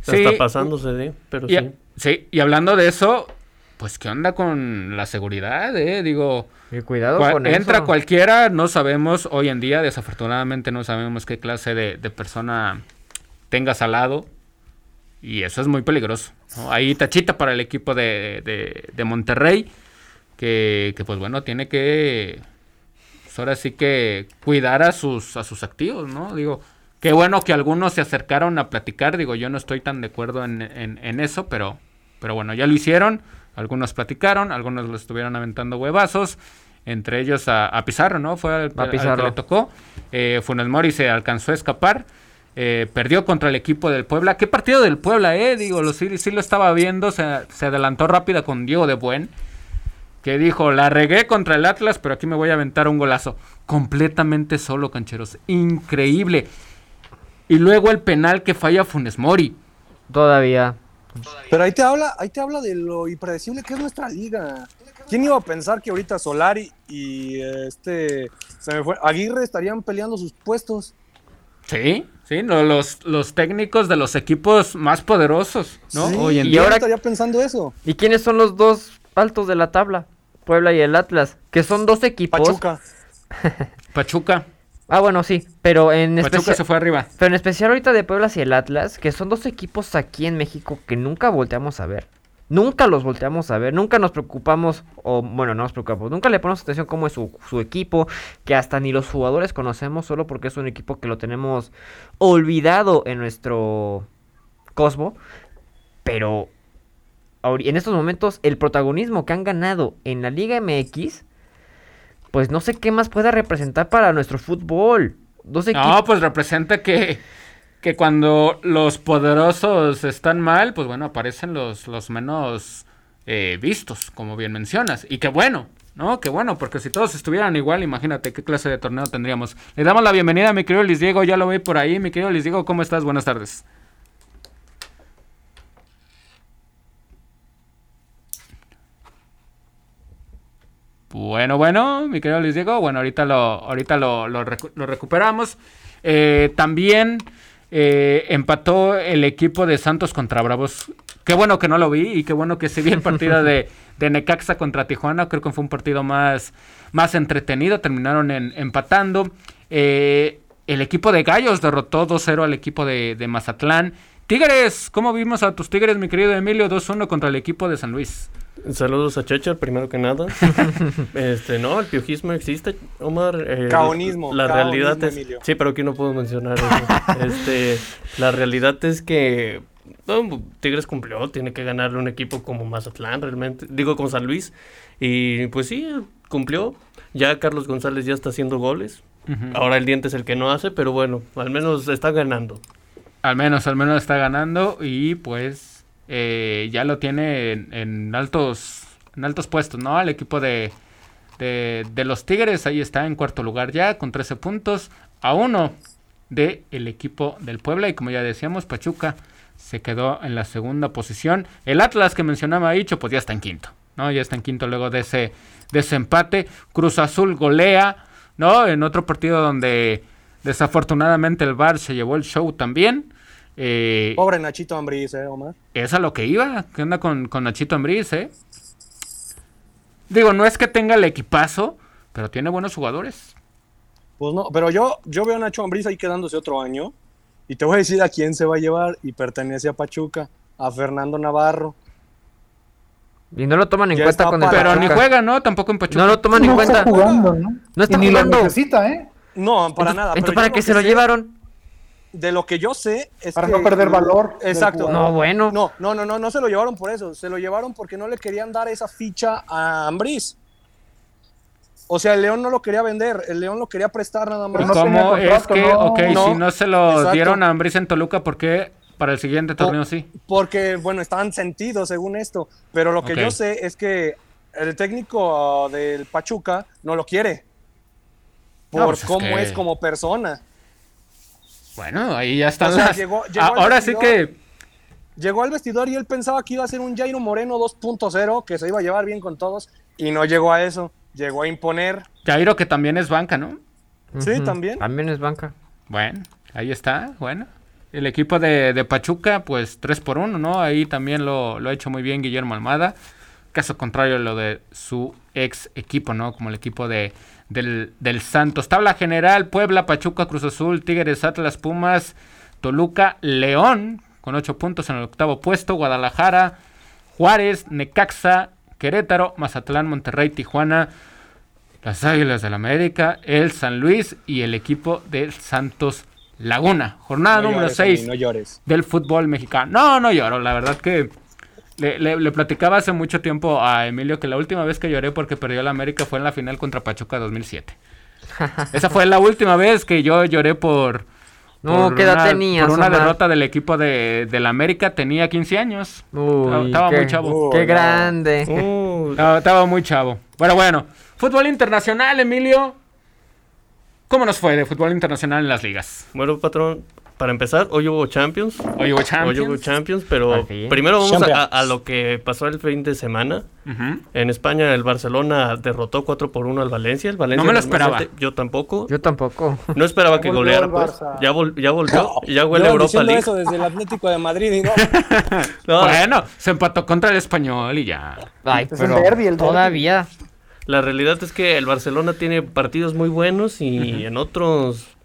Sí, está pasándose, ¿sí? pero sí. Sí, y hablando de eso, pues qué onda con la seguridad, eh, digo, cuidado con entra cualquiera, no sabemos hoy en día, desafortunadamente no sabemos qué clase de, persona tengas al lado y eso es muy peligroso. Ahí tachita para el equipo de, de, Monterrey, que, que, pues bueno, tiene que, pues ahora sí que cuidar a sus, a sus activos, ¿no? Digo, qué bueno que algunos se acercaron a platicar, digo, yo no estoy tan de acuerdo en, en eso, pero, pero bueno, ya lo hicieron algunos platicaron, algunos lo estuvieron aventando huevazos, entre ellos a, Pizarro, ¿no? Fue al, que le tocó. Eh, Funes Mori se alcanzó a escapar. Eh, perdió contra el equipo del Puebla. ¿Qué partido del Puebla, eh? Digo, lo, sí, sí lo estaba viendo. Se, adelantó rápida con Diego de Buen. Que dijo, la regué contra el Atlas, pero aquí me voy a aventar un golazo. Completamente solo, cancheros. Increíble. Y luego el penal que falla Funes Mori. Todavía. Pero ahí te habla, ahí te habla de lo impredecible que es nuestra liga. ¿Quién iba a pensar que ahorita Solari y este se me fue, Aguirre estarían peleando sus puestos? Sí, sí, los, los técnicos de los equipos más poderosos, ¿no? Hoy en y día ahora estaría pensando eso. ¿Y quiénes son los dos altos de la tabla? Puebla y el Atlas, que son dos equipos. Pachuca. Pachuca. Ah, bueno, sí, pero en especial. se fue arriba. Pero en especial ahorita de Puebla y el Atlas, que son dos equipos aquí en México que nunca volteamos a ver. Nunca los volteamos a ver, nunca nos preocupamos, o bueno, no nos preocupamos, nunca le ponemos atención cómo es su, su equipo, que hasta ni los jugadores conocemos, solo porque es un equipo que lo tenemos olvidado en nuestro cosmo. Pero en estos momentos, el protagonismo que han ganado en la Liga MX pues no sé qué más pueda representar para nuestro fútbol. no, pues representa que, que cuando los poderosos están mal, pues bueno, aparecen los, los menos eh, vistos, como bien mencionas. Y qué bueno, ¿no? Qué bueno, porque si todos estuvieran igual, imagínate qué clase de torneo tendríamos. Le damos la bienvenida a mi querido Luis Diego, ya lo voy por ahí. Mi querido Luis Diego, ¿cómo estás? Buenas tardes. Bueno, bueno, mi querido Luis Diego, bueno, ahorita lo, ahorita lo, lo, recuperamos. Eh, también eh, empató el equipo de Santos contra Bravos. Qué bueno que no lo vi y qué bueno que se vi el partido de, de Necaxa contra Tijuana. Creo que fue un partido más, más entretenido. Terminaron en, empatando. Eh, el equipo de Gallos derrotó 2-0 al equipo de, de Mazatlán. Tigres, ¿cómo vimos a tus Tigres, mi querido Emilio? 2-1 contra el equipo de San Luis. Saludos a Checha, primero que nada. este, no, el piojismo existe, Omar. Eh, caonismo. La realidad es. Sí, pero aquí no puedo mencionar eso. este, la realidad es que. Tigres cumplió, tiene que ganarle un equipo como Mazatlán, realmente. Digo, con San Luis. Y pues sí, cumplió. Ya Carlos González ya está haciendo goles. Ahora el diente es el que no hace, pero bueno, al menos está ganando. Al menos, al menos está ganando. Y pues eh, ya lo tiene en, altos en altos puestos, ¿no? Al equipo de, de, los Tigres, ahí está en cuarto lugar ya, con 13 puntos, a uno del el equipo del Puebla, y como ya decíamos, Pachuca se quedó en la segunda posición. El Atlas que mencionaba dicho, pues ya está en quinto, ¿no? Ya está en quinto luego de ese, de ese empate. Cruz Azul golea, ¿no? En otro partido donde desafortunadamente el VAR se llevó el show también. Eh, Pobre Nachito Ambriz, ¿eh, Omar? Es a lo que iba. ¿Qué onda con, Nachito Ambriz, eh? Digo, no es que tenga el equipazo, pero tiene buenos jugadores. Pues no, pero yo, yo veo a Nacho Ambriz ahí quedándose otro año. Y te voy a decir a quién se va a llevar. Y pertenece a Pachuca, a Fernando Navarro. Y no lo toman en cuenta con el Pero ni juega, ¿no? Tampoco en Pachuca. No lo toman en cuenta. Está jugando, ¿no? No está ni jugando. Lo necesita, ¿eh? No, para nada. Entonces, ¿para qué se lo llevaron? De lo que yo sé es para no perder valor. Exacto. No, bueno. No, no, no, no, no se lo llevaron por eso. Se lo llevaron porque no le querían dar esa ficha a Ambriz. O sea, el León no lo quería vender, el León lo quería prestar nada más. ¿Cómo es que, ok, si no se lo dieron a Ambriz en Toluca, ¿por qué para el siguiente torneo sí? Porque, bueno, estaban sentidos según esto. Pero lo que yo sé es que el técnico del Pachuca no lo quiere. Por pues cómo es como persona. Bueno, ahí ya está. Ahora sí que. Llegó al vestidor y él pensaba que iba a ser un Jairo Moreno 2.0, que se iba a llevar bien con todos, y no llegó a eso. Llegó a imponer. Jairo, que también es banca, ¿no? Sí, también. También es banca. Bueno, ahí está, bueno. El equipo de, Pachuca, pues 3 por 1, ¿no? Ahí también lo, lo ha hecho muy bien Guillermo Almada caso contrario a lo de su ex equipo, ¿no? Como el equipo de, del, del Santos. Tabla general, Puebla, Pachuca, Cruz Azul, Tigres, Atlas, Pumas, Toluca, León, con ocho puntos en el octavo puesto, Guadalajara, Juárez, Necaxa, Querétaro, Mazatlán, Monterrey, Tijuana, las Águilas del la América, el San Luis y el equipo del Santos Laguna. Jornada número 6 del fútbol mexicano. No, no lloro, la verdad que le, platicaba hace mucho tiempo a Emilio que la última vez que lloré porque perdió la América fue en la final contra Pachuca 2007. Esa fue la última vez que yo lloré por... No, ¿qué edad Por una derrota del equipo de, la América tenía 15 años. estaba muy chavo. ¡Qué grande! estaba muy chavo. Bueno, bueno. Fútbol internacional, Emilio. ¿Cómo nos fue de fútbol internacional en las ligas? Bueno, patrón, para empezar, hoy hubo Champions. Hoy hubo Champions. Hoy hubo Champions, pero primero vamos a, lo que pasó el fin de semana. En España, el Barcelona derrotó 4 por 1 al Valencia. El Valencia no me lo esperaba. Yo tampoco. Yo tampoco. No esperaba que goleara, pues. Ya, ya volvió. ya huele Europa League. eso desde el Atlético de Madrid y no. bueno, se empató contra el Español y ya. Ay, pero todavía. La realidad es que el Barcelona tiene partidos muy buenos y en otros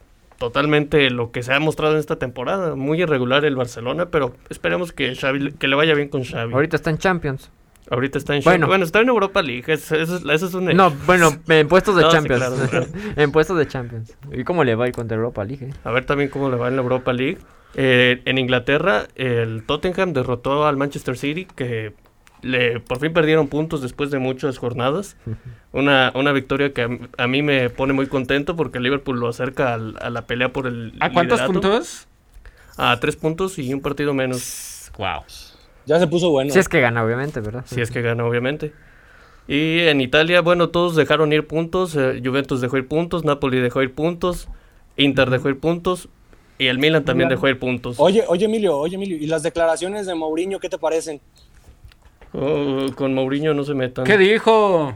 totalmente lo que se ha mostrado en esta temporada. Muy irregular el Barcelona, pero esperemos que Xavi, que le vaya bien con Xavi. Ahorita está en Champions. Ahorita está en bueno. bueno, está en Europa League. Eso, es un... No, bueno, en puestos de Champions. en puestos de Champions. ¿Y cómo le va a ir contra Europa League? Eh? A ver también cómo le va en la Europa League. Eh, en Inglaterra, el Tottenham derrotó al Manchester City, que le, por fin perdieron puntos después de muchas jornadas. Una, una victoria que a, mí me pone muy contento porque Liverpool lo acerca a la pelea por el. ¿A cuántos puntos? A tres puntos y un partido menos. Wow. Ya se puso bueno. Si es que gana, obviamente, ¿verdad? Si es que gana, obviamente. Y en Italia, bueno, todos dejaron ir puntos. Eh, Juventus dejó ir puntos, Napoli dejó ir puntos, Inter dejó ir puntos. Y el Milan también dejó ir puntos. Oye, oye Emilio, oye Emilio, ¿y las declaraciones de Mourinho qué te parecen? Oh, con Mourinho no se metan. ¿Qué dijo?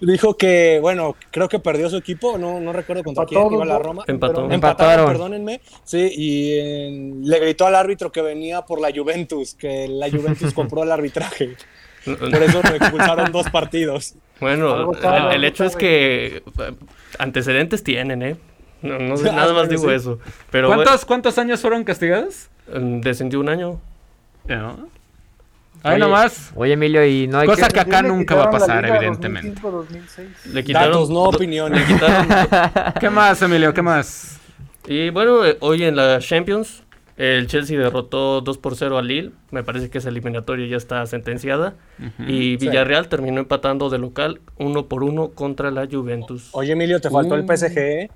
Dijo que, bueno, creo que perdió su equipo, no, no recuerdo contra quién iba la Roma. Empató. Empataron, perdónenme. Sí, y le gritó al árbitro que venía por la Juventus, que la Juventus compró el arbitraje. Por eso lo expulsaron dos partidos. Bueno, el, hecho es que antecedentes tienen, ¿eh? No, nada más digo eso. Pero ¿Cuántos, ¿Cuántos años fueron castigados? Descendió un año. ¿No? Ahí nomás. Oye, Emilio, y no hay Cosa que, acá nunca va a pasar, evidentemente. le quitaron. no opiniones. ¿Qué más, Emilio? ¿Qué más? Y bueno, eh, hoy en la Champions, el Chelsea derrotó 2 por 0 al Lille. Me parece que esa eliminatoria ya está sentenciada. Y Villarreal terminó empatando de local 1 por 1 contra la Juventus. Oye, Emilio, te faltó el uh. PSG. ¿eh?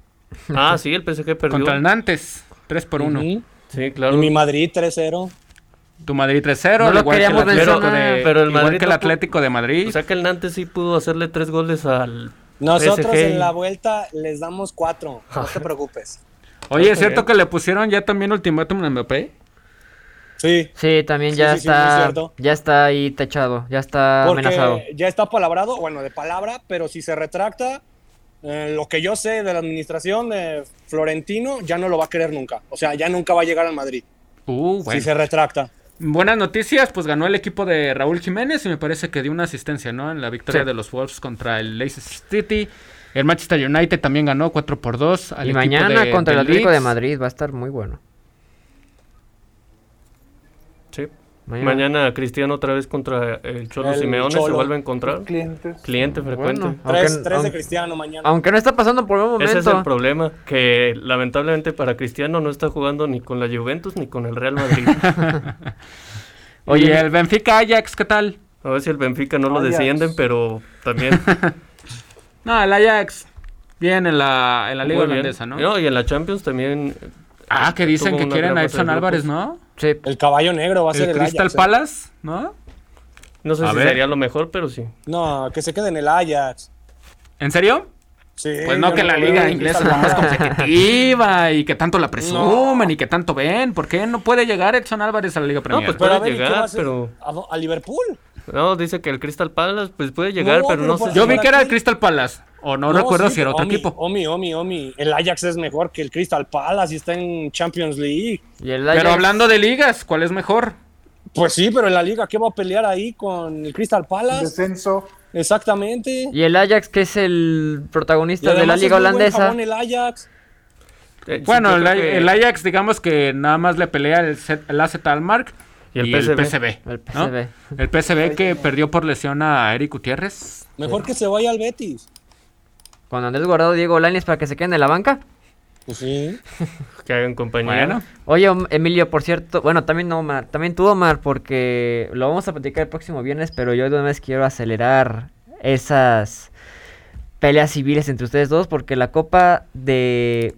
Ah, sí, el PSG perdió. Contra el Nantes, 3 por 1. Sí, claro. Y mi Madrid 3-0. Tu Madrid 3-0, no lo queríamos que el de, pero el Madrid que el Atlético de Madrid. O sea que el Nantes sí pudo hacerle tres goles al Nosotros en la vuelta les damos cuatro, no te preocupes. Oye, ¿es cierto que le pusieron ya también ultimátum a Mbappé? Sí. Sí, también ya está ya está ahí techado, ya está amenazado. Ya está palabrado, bueno, de palabra, pero si se retracta, eh, lo que yo sé de la administración de Florentino, ya no lo va a querer nunca. O sea, ya nunca va a llegar al Madrid. Uh, Si se retracta. Buenas noticias, pues ganó el equipo de Raúl Jiménez y me parece que dio una asistencia, ¿no? En la victoria de los Wolves contra el Leicester City. El Manchester United también ganó 4 por 2 al y mañana contra el Atlético de Madrid va a estar muy bueno. Sí. Mañana. Cristiano otra vez contra el Cholo Simeone se vuelve a encontrar. Clientes. Cliente frecuente. tres, de Cristiano mañana. Aunque no está pasando por un momento. Ese es el problema, que lamentablemente para Cristiano no está jugando ni con la Juventus ni con el Real Madrid. Oye, el Benfica Ajax, ¿qué tal? A ver si el Benfica no lo descienden, pero también. no, el Ajax bien en la, en la Liga holandesa, ¿no? No, y en la Champions también. Ah, que dicen que quieren a Edson Álvarez, ¿no? El caballo negro va a ser el Crystal. Palace, ¿no? No sé si sería lo mejor, pero sí. No, que se quede en el Ajax. ¿En serio? Sí. Pues no que la liga inglesa es la más competitiva y que tanto la presumen y que tanto ven. ¿Por qué no puede llegar Edson Álvarez a la Liga Premier? No, pues puede llegar, pero... ¿A, Liverpool? No, dice que el Crystal Palace pues puede llegar, pero, no sé. Yo vi que era el Crystal Palace. O no, recuerdo si era otro equipo. Omi, Omi, Omi. El Ajax es mejor que el Crystal Palace y está en Champions League. Pero hablando de ligas, ¿cuál es mejor? Pues sí, pero en la liga, ¿qué va a pelear ahí con el Crystal Palace? Descenso. Exactamente. Y el Ajax, que es el protagonista de la liga holandesa. el Ajax. Eh, bueno, el, Ajax, digamos que nada más le pelea el, el AZ Almark y el, PSV. El PSV que perdió por lesión a Eric Gutiérrez. Mejor que se vaya al Betis. Con Andrés Guardado, Diego Lainez para que se queden en la banca. Pues sí. que hagan compañía. Oye, Emilio, por cierto, bueno, también no, Omar, también tú, Omar, porque lo vamos a platicar el próximo viernes, pero yo de una vez quiero acelerar esas peleas civiles entre ustedes dos, porque la Copa de,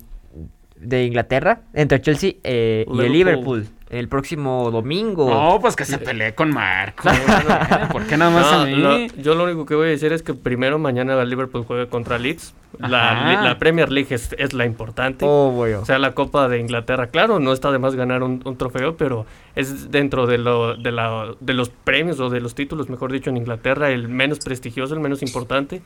de Inglaterra, entre Chelsea eh, y el Liverpool el próximo domingo. No, pues que se pelee con Marco. ¿Por qué nada más a mí? yo lo único que voy a decir es que primero mañana el Liverpool juegue contra Leeds. La, Premier League es, la importante. Oh, O sea, la Copa de Inglaterra. Claro, no está de más ganar un, trofeo, pero es dentro de, lo, de, la, de los premios o de los títulos, mejor dicho, en Inglaterra, el menos prestigioso, el menos importante.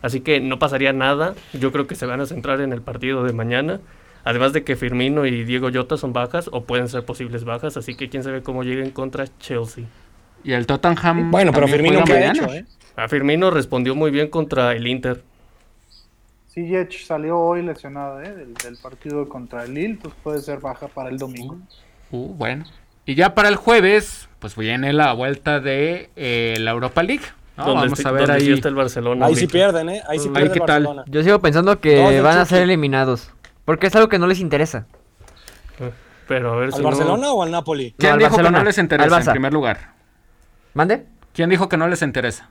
Así que no pasaría nada. Yo creo que se van a centrar en el partido de mañana. Además de que Firmino y Diego Jota son bajas o pueden ser posibles bajas, así que quién sabe cómo lleguen contra Chelsea. Y el Tottenham. Bueno, pero Firmino qué ha hecho, ¿eh? A Firmino respondió muy bien contra el Inter. Sí, salió hoy lesionado ¿eh? del, partido contra el Lille, pues puede ser baja para el domingo. Uh, bueno. Y ya para el jueves, pues viene la vuelta de eh, la Europa League. Vamos a ver ahí. el Barcelona. Ahí sí pierden, ¿eh? Ahí sí pierden. Barcelona. Yo sigo pensando que van a ser eliminados. Porque es algo que no les interesa. Pero a ver ¿Al Barcelona o al Napoli? ¿Quién dijo que no les interesa en primer lugar? ¿Mande? ¿Quién dijo que no les interesa?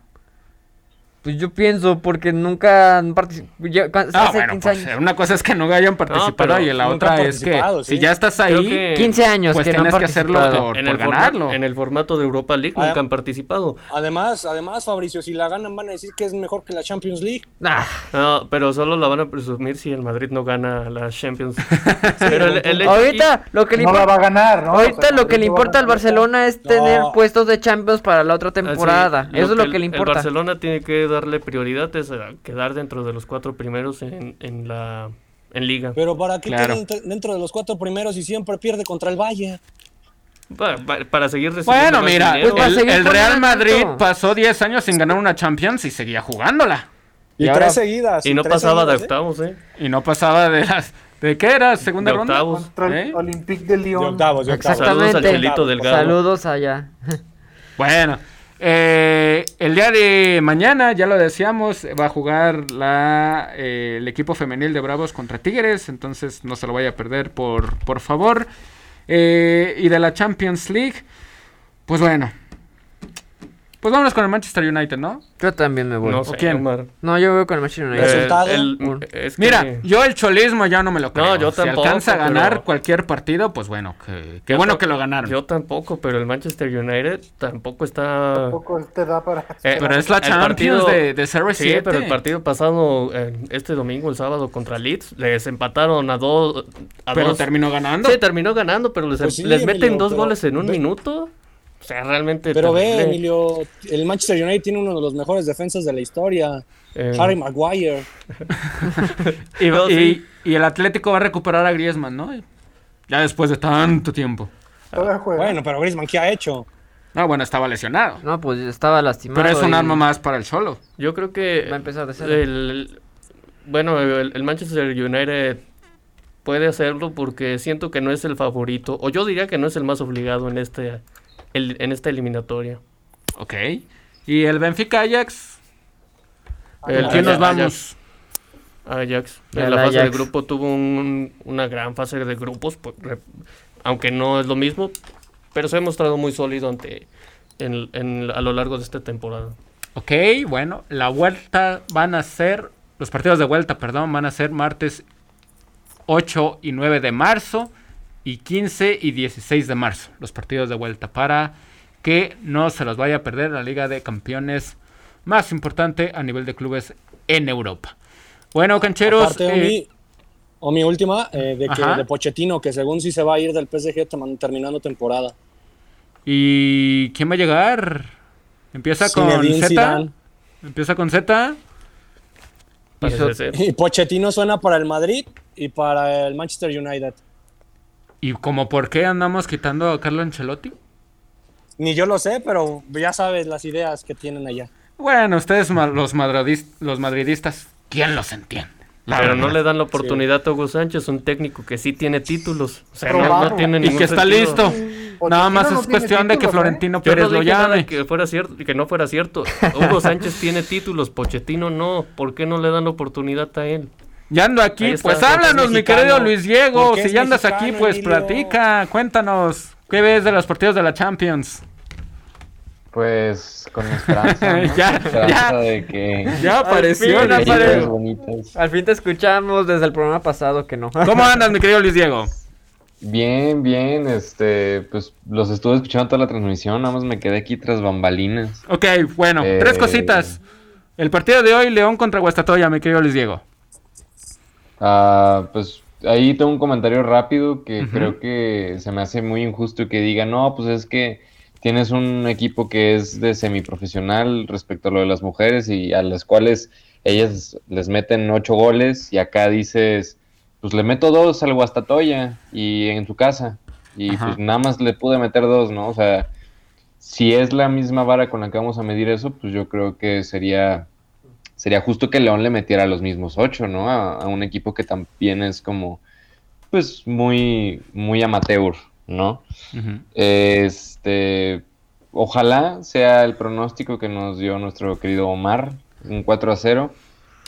Pues yo pienso, porque nunca han participado. Ah, bueno, pues, una cosa es que no hayan participado y la otra es que si ya estás ahí, 15 años pues tienes que hacerlo por, en ganarlo. en el formato de Europa League nunca han participado. Además, además, Fabricio, si la ganan van a decir que es mejor que la Champions League. Ah. No, pero solo la van a presumir si el Madrid no gana la Champions. pero ahorita lo que le no la va a ganar, ¿no? Ahorita lo que le importa al Barcelona es tener puestos de Champions para la otra ah, temporada. Eso es lo que, le importa. El Barcelona tiene que darle prioridad es quedar dentro de los cuatro primeros en, en la en liga. Pero ¿para qué claro. dentro de los cuatro primeros y siempre pierde contra el Valle? Para, seguir Bueno, mira, el, Real Madrid pasó 10 años sin ganar una Champions y seguía jugándola. Y, tres seguidas. Y no pasaba de ¿eh? octavos, ¿eh? Y no pasaba de las... ¿De qué era? ¿Segunda ronda? Octavos. Contra el Olympique de Lyon. De octavos, de octavos. Saludos al Chelito Delgado. Saludos allá. Bueno, eh, el día de mañana, ya lo decíamos, va a jugar la, eh, el equipo femenil de Bravos contra Tigres, entonces no se lo vaya a perder por, por favor. Eh, y de la Champions League, pues bueno, pues vámonos con el Manchester United, ¿no? Yo también me voy. No sé, quién? No, yo voy con el Manchester United. ¿Resultado? Mira, yo el cholismo ya no me lo creo. No, yo tampoco. Si alcanza a ganar cualquier partido, pues bueno, que, qué bueno que lo ganaron. Yo tampoco, pero el Manchester United tampoco está... Tampoco te da para... Eh, pero es la Champions de, de CR7. Sí, pero el partido pasado, este domingo, el sábado, contra Leeds, les empataron a dos... pero terminó ganando. Sí, terminó ganando, pero les, pues les meten dos goles en un minuto. O sea, realmente. Pero ve, Emilio, el Manchester United tiene uno de los mejores defensas de la historia. Eh. Harry Maguire. y, y, el Atlético va a recuperar a Griezmann, ¿no? Ya después de tanto tiempo. Bueno, pero Griezmann, ¿qué ha hecho? No, bueno, estaba lesionado. No, pues estaba lastimado. Pero es un arma más para el solo. Yo creo que. Va a empezar de ser. El, bueno, el Manchester United puede hacerlo porque siento que no es el favorito. O yo diría que no es el más obligado en este en esta eliminatoria. Ok. ¿Y el Benfica Ajax? ¿El quién nos vamos? Ajax. En la fase de grupo tuvo una gran fase de grupos, pues, aunque no es lo mismo, pero se ha mostrado muy sólido ante en, a lo largo de esta temporada. Ok, bueno, la vuelta van a ser, los partidos de vuelta, perdón, van a ser martes 8 y 9 de marzo y 15 y 16 de marzo, los partidos de vuelta, para que no se los vaya a perder la Liga de Campeones más importante a nivel de clubes en Europa. Bueno, cancheros. Eh, o, mi, última, eh, de, que, de Pochettino, que según si se va a ir del PSG terminando temporada. ¿Y quién va a llegar? Empieza con Z. Empieza con Z. Y Pochettino suena para el Madrid y para el Manchester United. ¿Y como por qué andamos quitando a Carlo Ancelotti? Ni yo lo sé, pero ya sabes las ideas que tienen allá. Bueno, ustedes los, los madridistas, ¿quién los entiende? pero no le dan la oportunidad a Hugo Sánchez, un técnico que sí tiene títulos. O sea, no, tiene Y que está listo. Nada más es cuestión de que ¿eh? Florentino Pérez lo llame. Que, fuera cierto, que no fuera cierto. Hugo Sánchez tiene títulos, Pochettino no. ¿Por qué no le dan la oportunidad a él? Ya ando aquí, pues háblanos, mi querido Luis Diego. Si ya andas aquí, pues platica, cuéntanos. ¿Qué ves de los partidos de la Champions? Pues con esperanza, ya, ya, de que ya apareció, ya apareció. Al fin te escuchamos desde el programa pasado que no. ¿Cómo andas, mi querido Luis Diego? Bien, bien, este, pues los estuve escuchando toda la transmisión, nada más me quedé aquí tras bambalinas. Ok, bueno, tres eh, cositas. El partido de hoy, León contra Guastatoya, mi querido Luis Diego. Ah, pues ahí tengo un comentario rápido que creo que se me hace muy injusto que diga, no, pues es que tienes un equipo que es de semiprofesional respecto a lo de las mujeres y a las cuales ellas les meten ocho goles y acá dices, pues le meto dos al Guastatoya y en tu casa y pues nada más le pude meter dos, ¿no? O sea, si es la misma vara con la que vamos a medir eso, pues yo creo que sería sería justo que León le metiera los mismos ocho, ¿no? A, un equipo que también es como, pues muy, muy amateur, ¿no? Este, ojalá sea el pronóstico que nos dio nuestro querido Omar, un 4 a 0.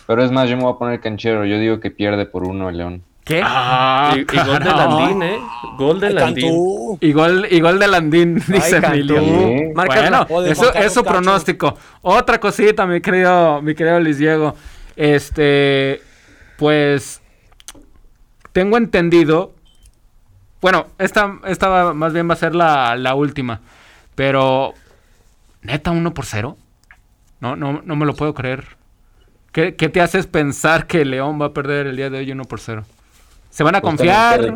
Pero es más, yo me voy a poner canchero. Yo digo que pierde por uno el León. ¿Qué? Ah, y, gol de Landín, ¿eh? Gol de Landín. Y gol, de Landín, dice Emilio. Bueno, eso es su pronóstico. Otra cosita, mi querido, mi querido Luis Diego. Este, pues, tengo entendido bueno, esta, esta más bien va a ser la, última. Pero, neta, uno por cero. No, no, no me lo puedo creer. ¿Qué, te haces pensar que León va a perder el día de hoy uno por cero? ¿Se van a confiar?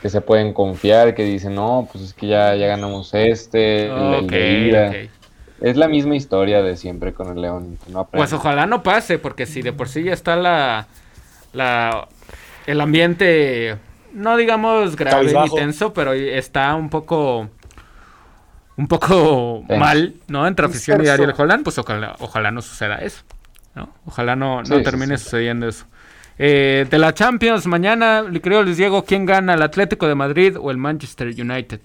Que, se pueden confiar, que dicen, no, pues es que ya, ya ganamos este, Es la misma historia de siempre con el León. pues ojalá no pase, porque si de por sí ya está la, la el ambiente no digamos grave ni tenso, pero está un poco un poco mal, ¿no? Entre afición y Ariel Holland, pues ojalá, ojalá no suceda eso, ¿no? Ojalá no, no termine sucediendo eso. Eh, de la Champions, mañana, le creo Luis Diego, ¿quién gana, el Atlético de Madrid o el Manchester United?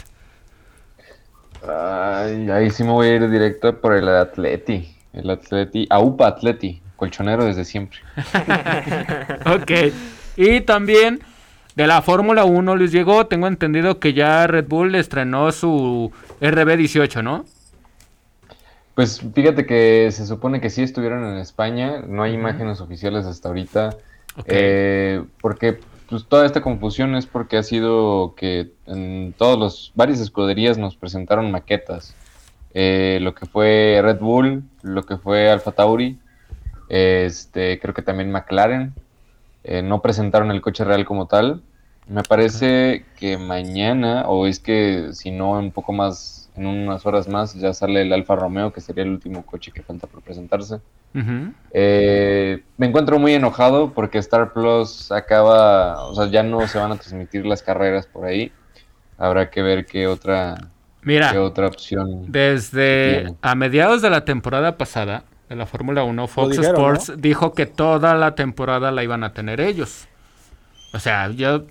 Ay, ahí sí me voy a ir directo por el Atleti, el Atleti, AUPA Atleti, colchonero desde siempre. ok, y también de la Fórmula 1 les llegó, tengo entendido que ya Red Bull estrenó su RB18, ¿no? Pues fíjate que se supone que sí estuvieron en España, no hay imágenes oficiales hasta ahorita, eh, porque pues, toda esta confusión es porque ha sido que en todos los varias escuderías nos presentaron maquetas, eh, lo que fue Red Bull, lo que fue Alfa Tauri, este, creo que también McLaren, eh, no presentaron el coche real como tal. Me parece que mañana, o es que si no, un poco más, en unas horas más, ya sale el Alfa Romeo, que sería el último coche que falta por presentarse. Eh, me encuentro muy enojado porque Star Plus acaba, o sea, ya no se van a transmitir las carreras por ahí. Habrá que ver qué otra, Mira, qué otra opción. Desde a mediados de la temporada pasada, de la Fórmula 1, Fox Sports dijo que toda la temporada la iban a tener ellos. O sea, yo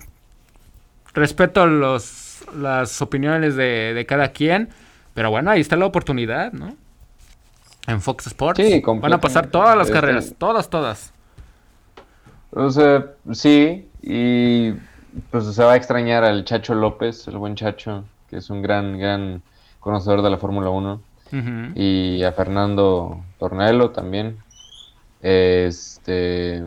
respeto los, las opiniones de, cada quien, pero bueno, ahí está la oportunidad, ¿no? En Fox Sports sí, van a pasar todas las carreras, todas, todas. O sea, sí, y pues se va a extrañar al Chacho López, el buen Chacho, que es un gran, gran conocedor de la Fórmula 1 y a Fernando Tornello también. Este,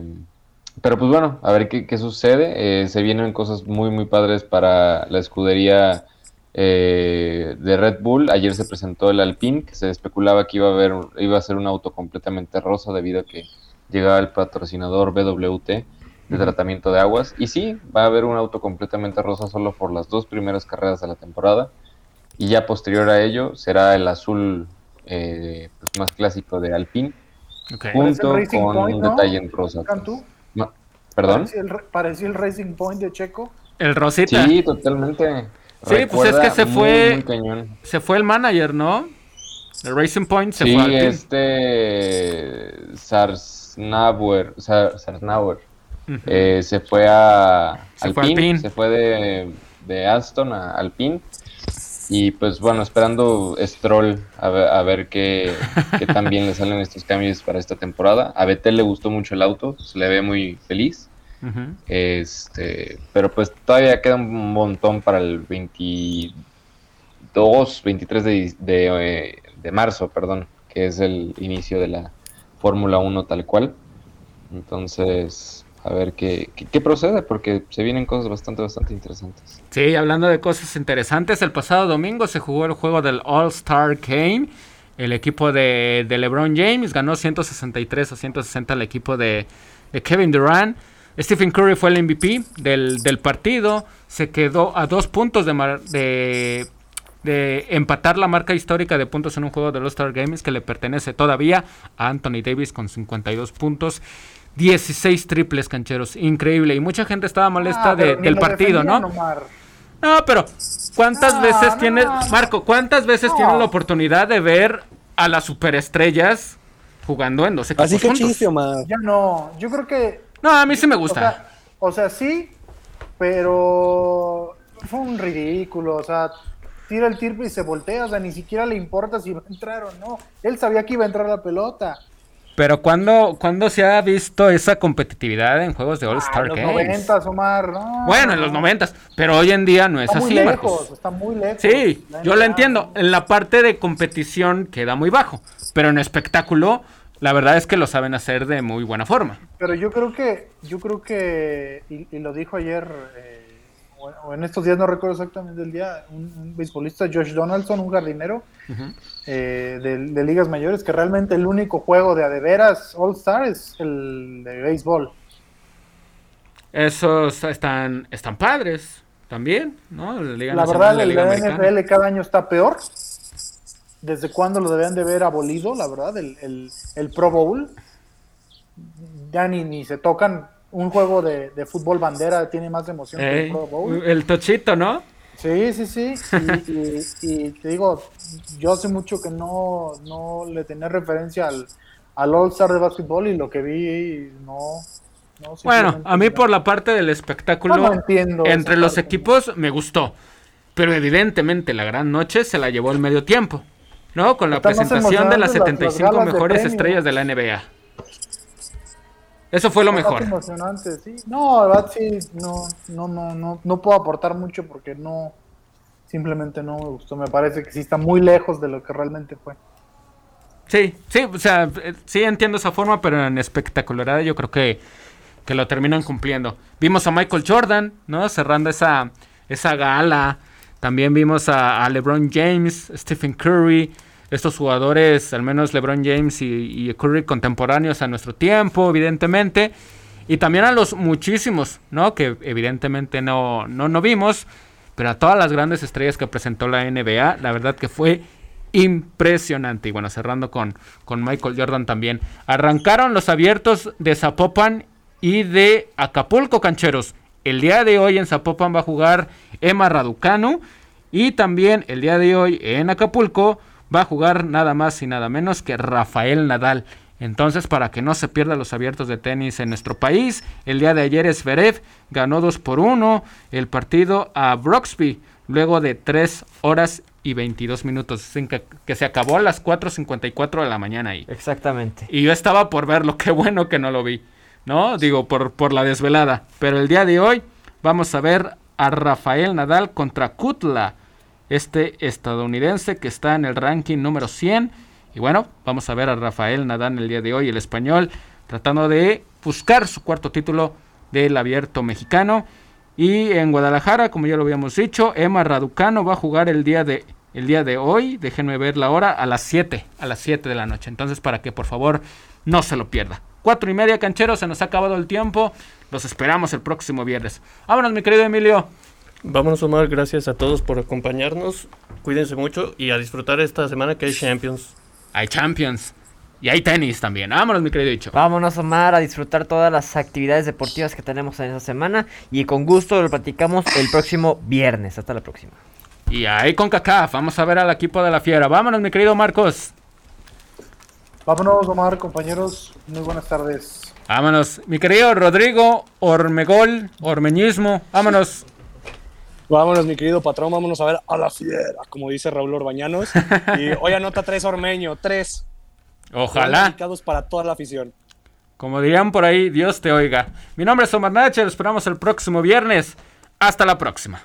pero pues bueno, a ver qué, sucede. Eh, se vienen cosas muy, muy padres para la escudería eh, de Red Bull. Ayer se presentó el Alpine, que se especulaba que iba a, haber, iba a ser un auto completamente rosa debido a que llegaba el patrocinador BWT de tratamiento de aguas. Y sí, va a haber un auto completamente rosa solo por las dos primeras carreras de la temporada y ya posterior a ello será el azul eh, pues, más clásico de Alpine, junto con un detalle en rosa. ¿Perdón? ¿Parecía el, Racing Point de Checo? El Rosita. Sí, totalmente. Sí, pues es que se fue. se fue el manager, ¿no? El Racing Point se fue al este. Sarsnauer. Sarsnauer. Eh, se fue a se Alpine, se fue de, de Aston a Alpine y pues bueno, esperando Stroll a ver, a ver qué, qué tan bien le salen estos cambios para esta temporada. A Betel le gustó mucho el auto, se le ve muy feliz. este, pero pues todavía queda un montón para el 22, 23 de, de, eh, de marzo, perdón, que es el inicio de la Fórmula 1 tal cual. Entonces, a ver qué, qué, procede, porque se vienen cosas bastante, bastante interesantes. Sí, hablando de cosas interesantes, el pasado domingo se jugó el juego del All-Star Game. El equipo de, LeBron James ganó 163 a 160 al equipo de, Kevin Durant. Stephen Curry fue el MVP del, partido. Se quedó a dos puntos de, de, de, empatar la marca histórica de puntos en un juego del All-Star Games que le pertenece todavía a Anthony Davis con 52 puntos. 16 triples cancheros, increíble. Y mucha gente estaba molesta ah, del partido, ¿no? No, pero ¿cuántas veces tienes, Marco, cuántas veces tienes la oportunidad de ver a las superestrellas jugando en dos equipos Así que juntos? Yo no, yo creo que... No, a mí sí me gusta. O sea, sí, pero fue un ridículo, o sea, tira el triple y se voltea, o sea, ni siquiera le importa si va a entrar o no. Él sabía que iba a entrar la pelota. Pero cuando, cuando se ha visto esa competitividad en juegos de All Star Games? En los 90, Omar, Bueno, en los 90, pero hoy en día no es así, muy lejos, Está muy lejos. Sí, yo lo entiendo. En la parte de competición queda muy bajo, pero en espectáculo la verdad es que lo saben hacer de muy buena forma. Pero yo creo que, yo creo que, y, lo dijo ayer, eh, o en estos días no recuerdo exactamente el día, un, beisbolista, Josh Donaldson, un jardinero eh, de, ligas mayores, que realmente el único juego de adeveras All Star es el de béisbol. Esos están, están padres también, ¿no? La, verdad, el NFL cada año está peor. ¿Desde cuándo lo deben de ver abolido, la verdad? El, el, Pro Bowl. Ya ni, ni se tocan un juego de, fútbol bandera tiene más emoción que el Pro Bowl. El tochito, ¿no? Sí, sí, sí. Y, te digo, yo hace mucho que no, no le tenía referencia al, al All-Star de básquetbol y lo que vi no... bueno, a mí por la parte del espectáculo, entre los equipos me gustó. Pero evidentemente la gran noche se la llevó el medio tiempo, ¿no? Con la presentación de las 75 mejores estrellas de la NBA. Eso fue lo mejor. emocionante, sí. No, la verdad sí, no, no, no, no, no puedo aportar mucho porque no, simplemente no me gustó. Me parece que sí está muy lejos de lo que realmente fue. Sí, sí, o sea, sí entiendo esa forma, pero en espectacularidad yo creo que, que lo terminan cumpliendo. Vimos a Michael Jordan, ¿no? Cerrando esa, esa gala. También vimos a, a LeBron James, Stephen Curry, estos jugadores, al menos LeBron James y, Curry contemporáneos a nuestro tiempo, evidentemente. Y también a los muchísimos, ¿no? Que evidentemente no, no, no vimos. Pero a todas las grandes estrellas que presentó la NBA, la verdad que fue impresionante. Y bueno, cerrando con, con Michael Jordan también. Arrancaron los abiertos de Zapopan y de Acapulco, cancheros. El día de hoy en Zapopan va a jugar Emma Raducanu. Y también el día de hoy en Acapulco va a jugar nada más y nada menos que Rafael Nadal. Entonces, para que no se pierdan los abiertos de tenis en nuestro país, el día de ayer Zverev ganó 2 por 1 el partido a Broxby, luego de 3 horas y 22 minutos, que, que se acabó a las 4.54 de la mañana ahí. Exactamente. Y yo estaba por verlo, qué bueno que no lo vi, ¿no? Digo, por, por la desvelada. Pero el día de hoy vamos a ver a Rafael Nadal contra Kutla este estadounidense que está en el ranking número 100. Y bueno, vamos a ver a Rafael Nadal el día de hoy, el español, tratando de buscar su cuarto título del abierto mexicano. Y en Guadalajara, como ya lo habíamos dicho, Emma Raducano va a jugar el día de, el día de hoy, déjenme ver la hora, a las 7, a las 7 de la noche. Entonces, para que por favor no se lo pierda. Cuatro y media, cancheros, se nos ha acabado el tiempo. Los esperamos el próximo viernes. Vámonos, mi querido Emilio. A Omar, gracias a todos por acompañarnos. Cuídense mucho y a disfrutar esta semana que hay Champions. Hay Champions. Y hay tenis también. Vámonos, mi querido dicho. Vámonos, Omar, a disfrutar todas las actividades deportivas que tenemos en esta semana. Y con gusto lo platicamos el próximo viernes. Hasta la próxima. Y ahí con CACAF, vamos a ver al equipo de la Fiera. Vámonos, mi querido Marcos. Vámonos, Omar, compañeros. Muy buenas tardes. Vámonos, mi querido Rodrigo Ormegol, Ormeñismo. Vámonos. Vámonos, mi querido patrón, vámonos a ver a la fiera, como dice Raúl Orbañanos. Y hoy anota tres Ormeño, tres. Ojalá. Dedicados para toda la afición. Como dirían por ahí, Dios te oiga. Mi nombre es Omar Nacho, esperamos el próximo viernes. Hasta la próxima.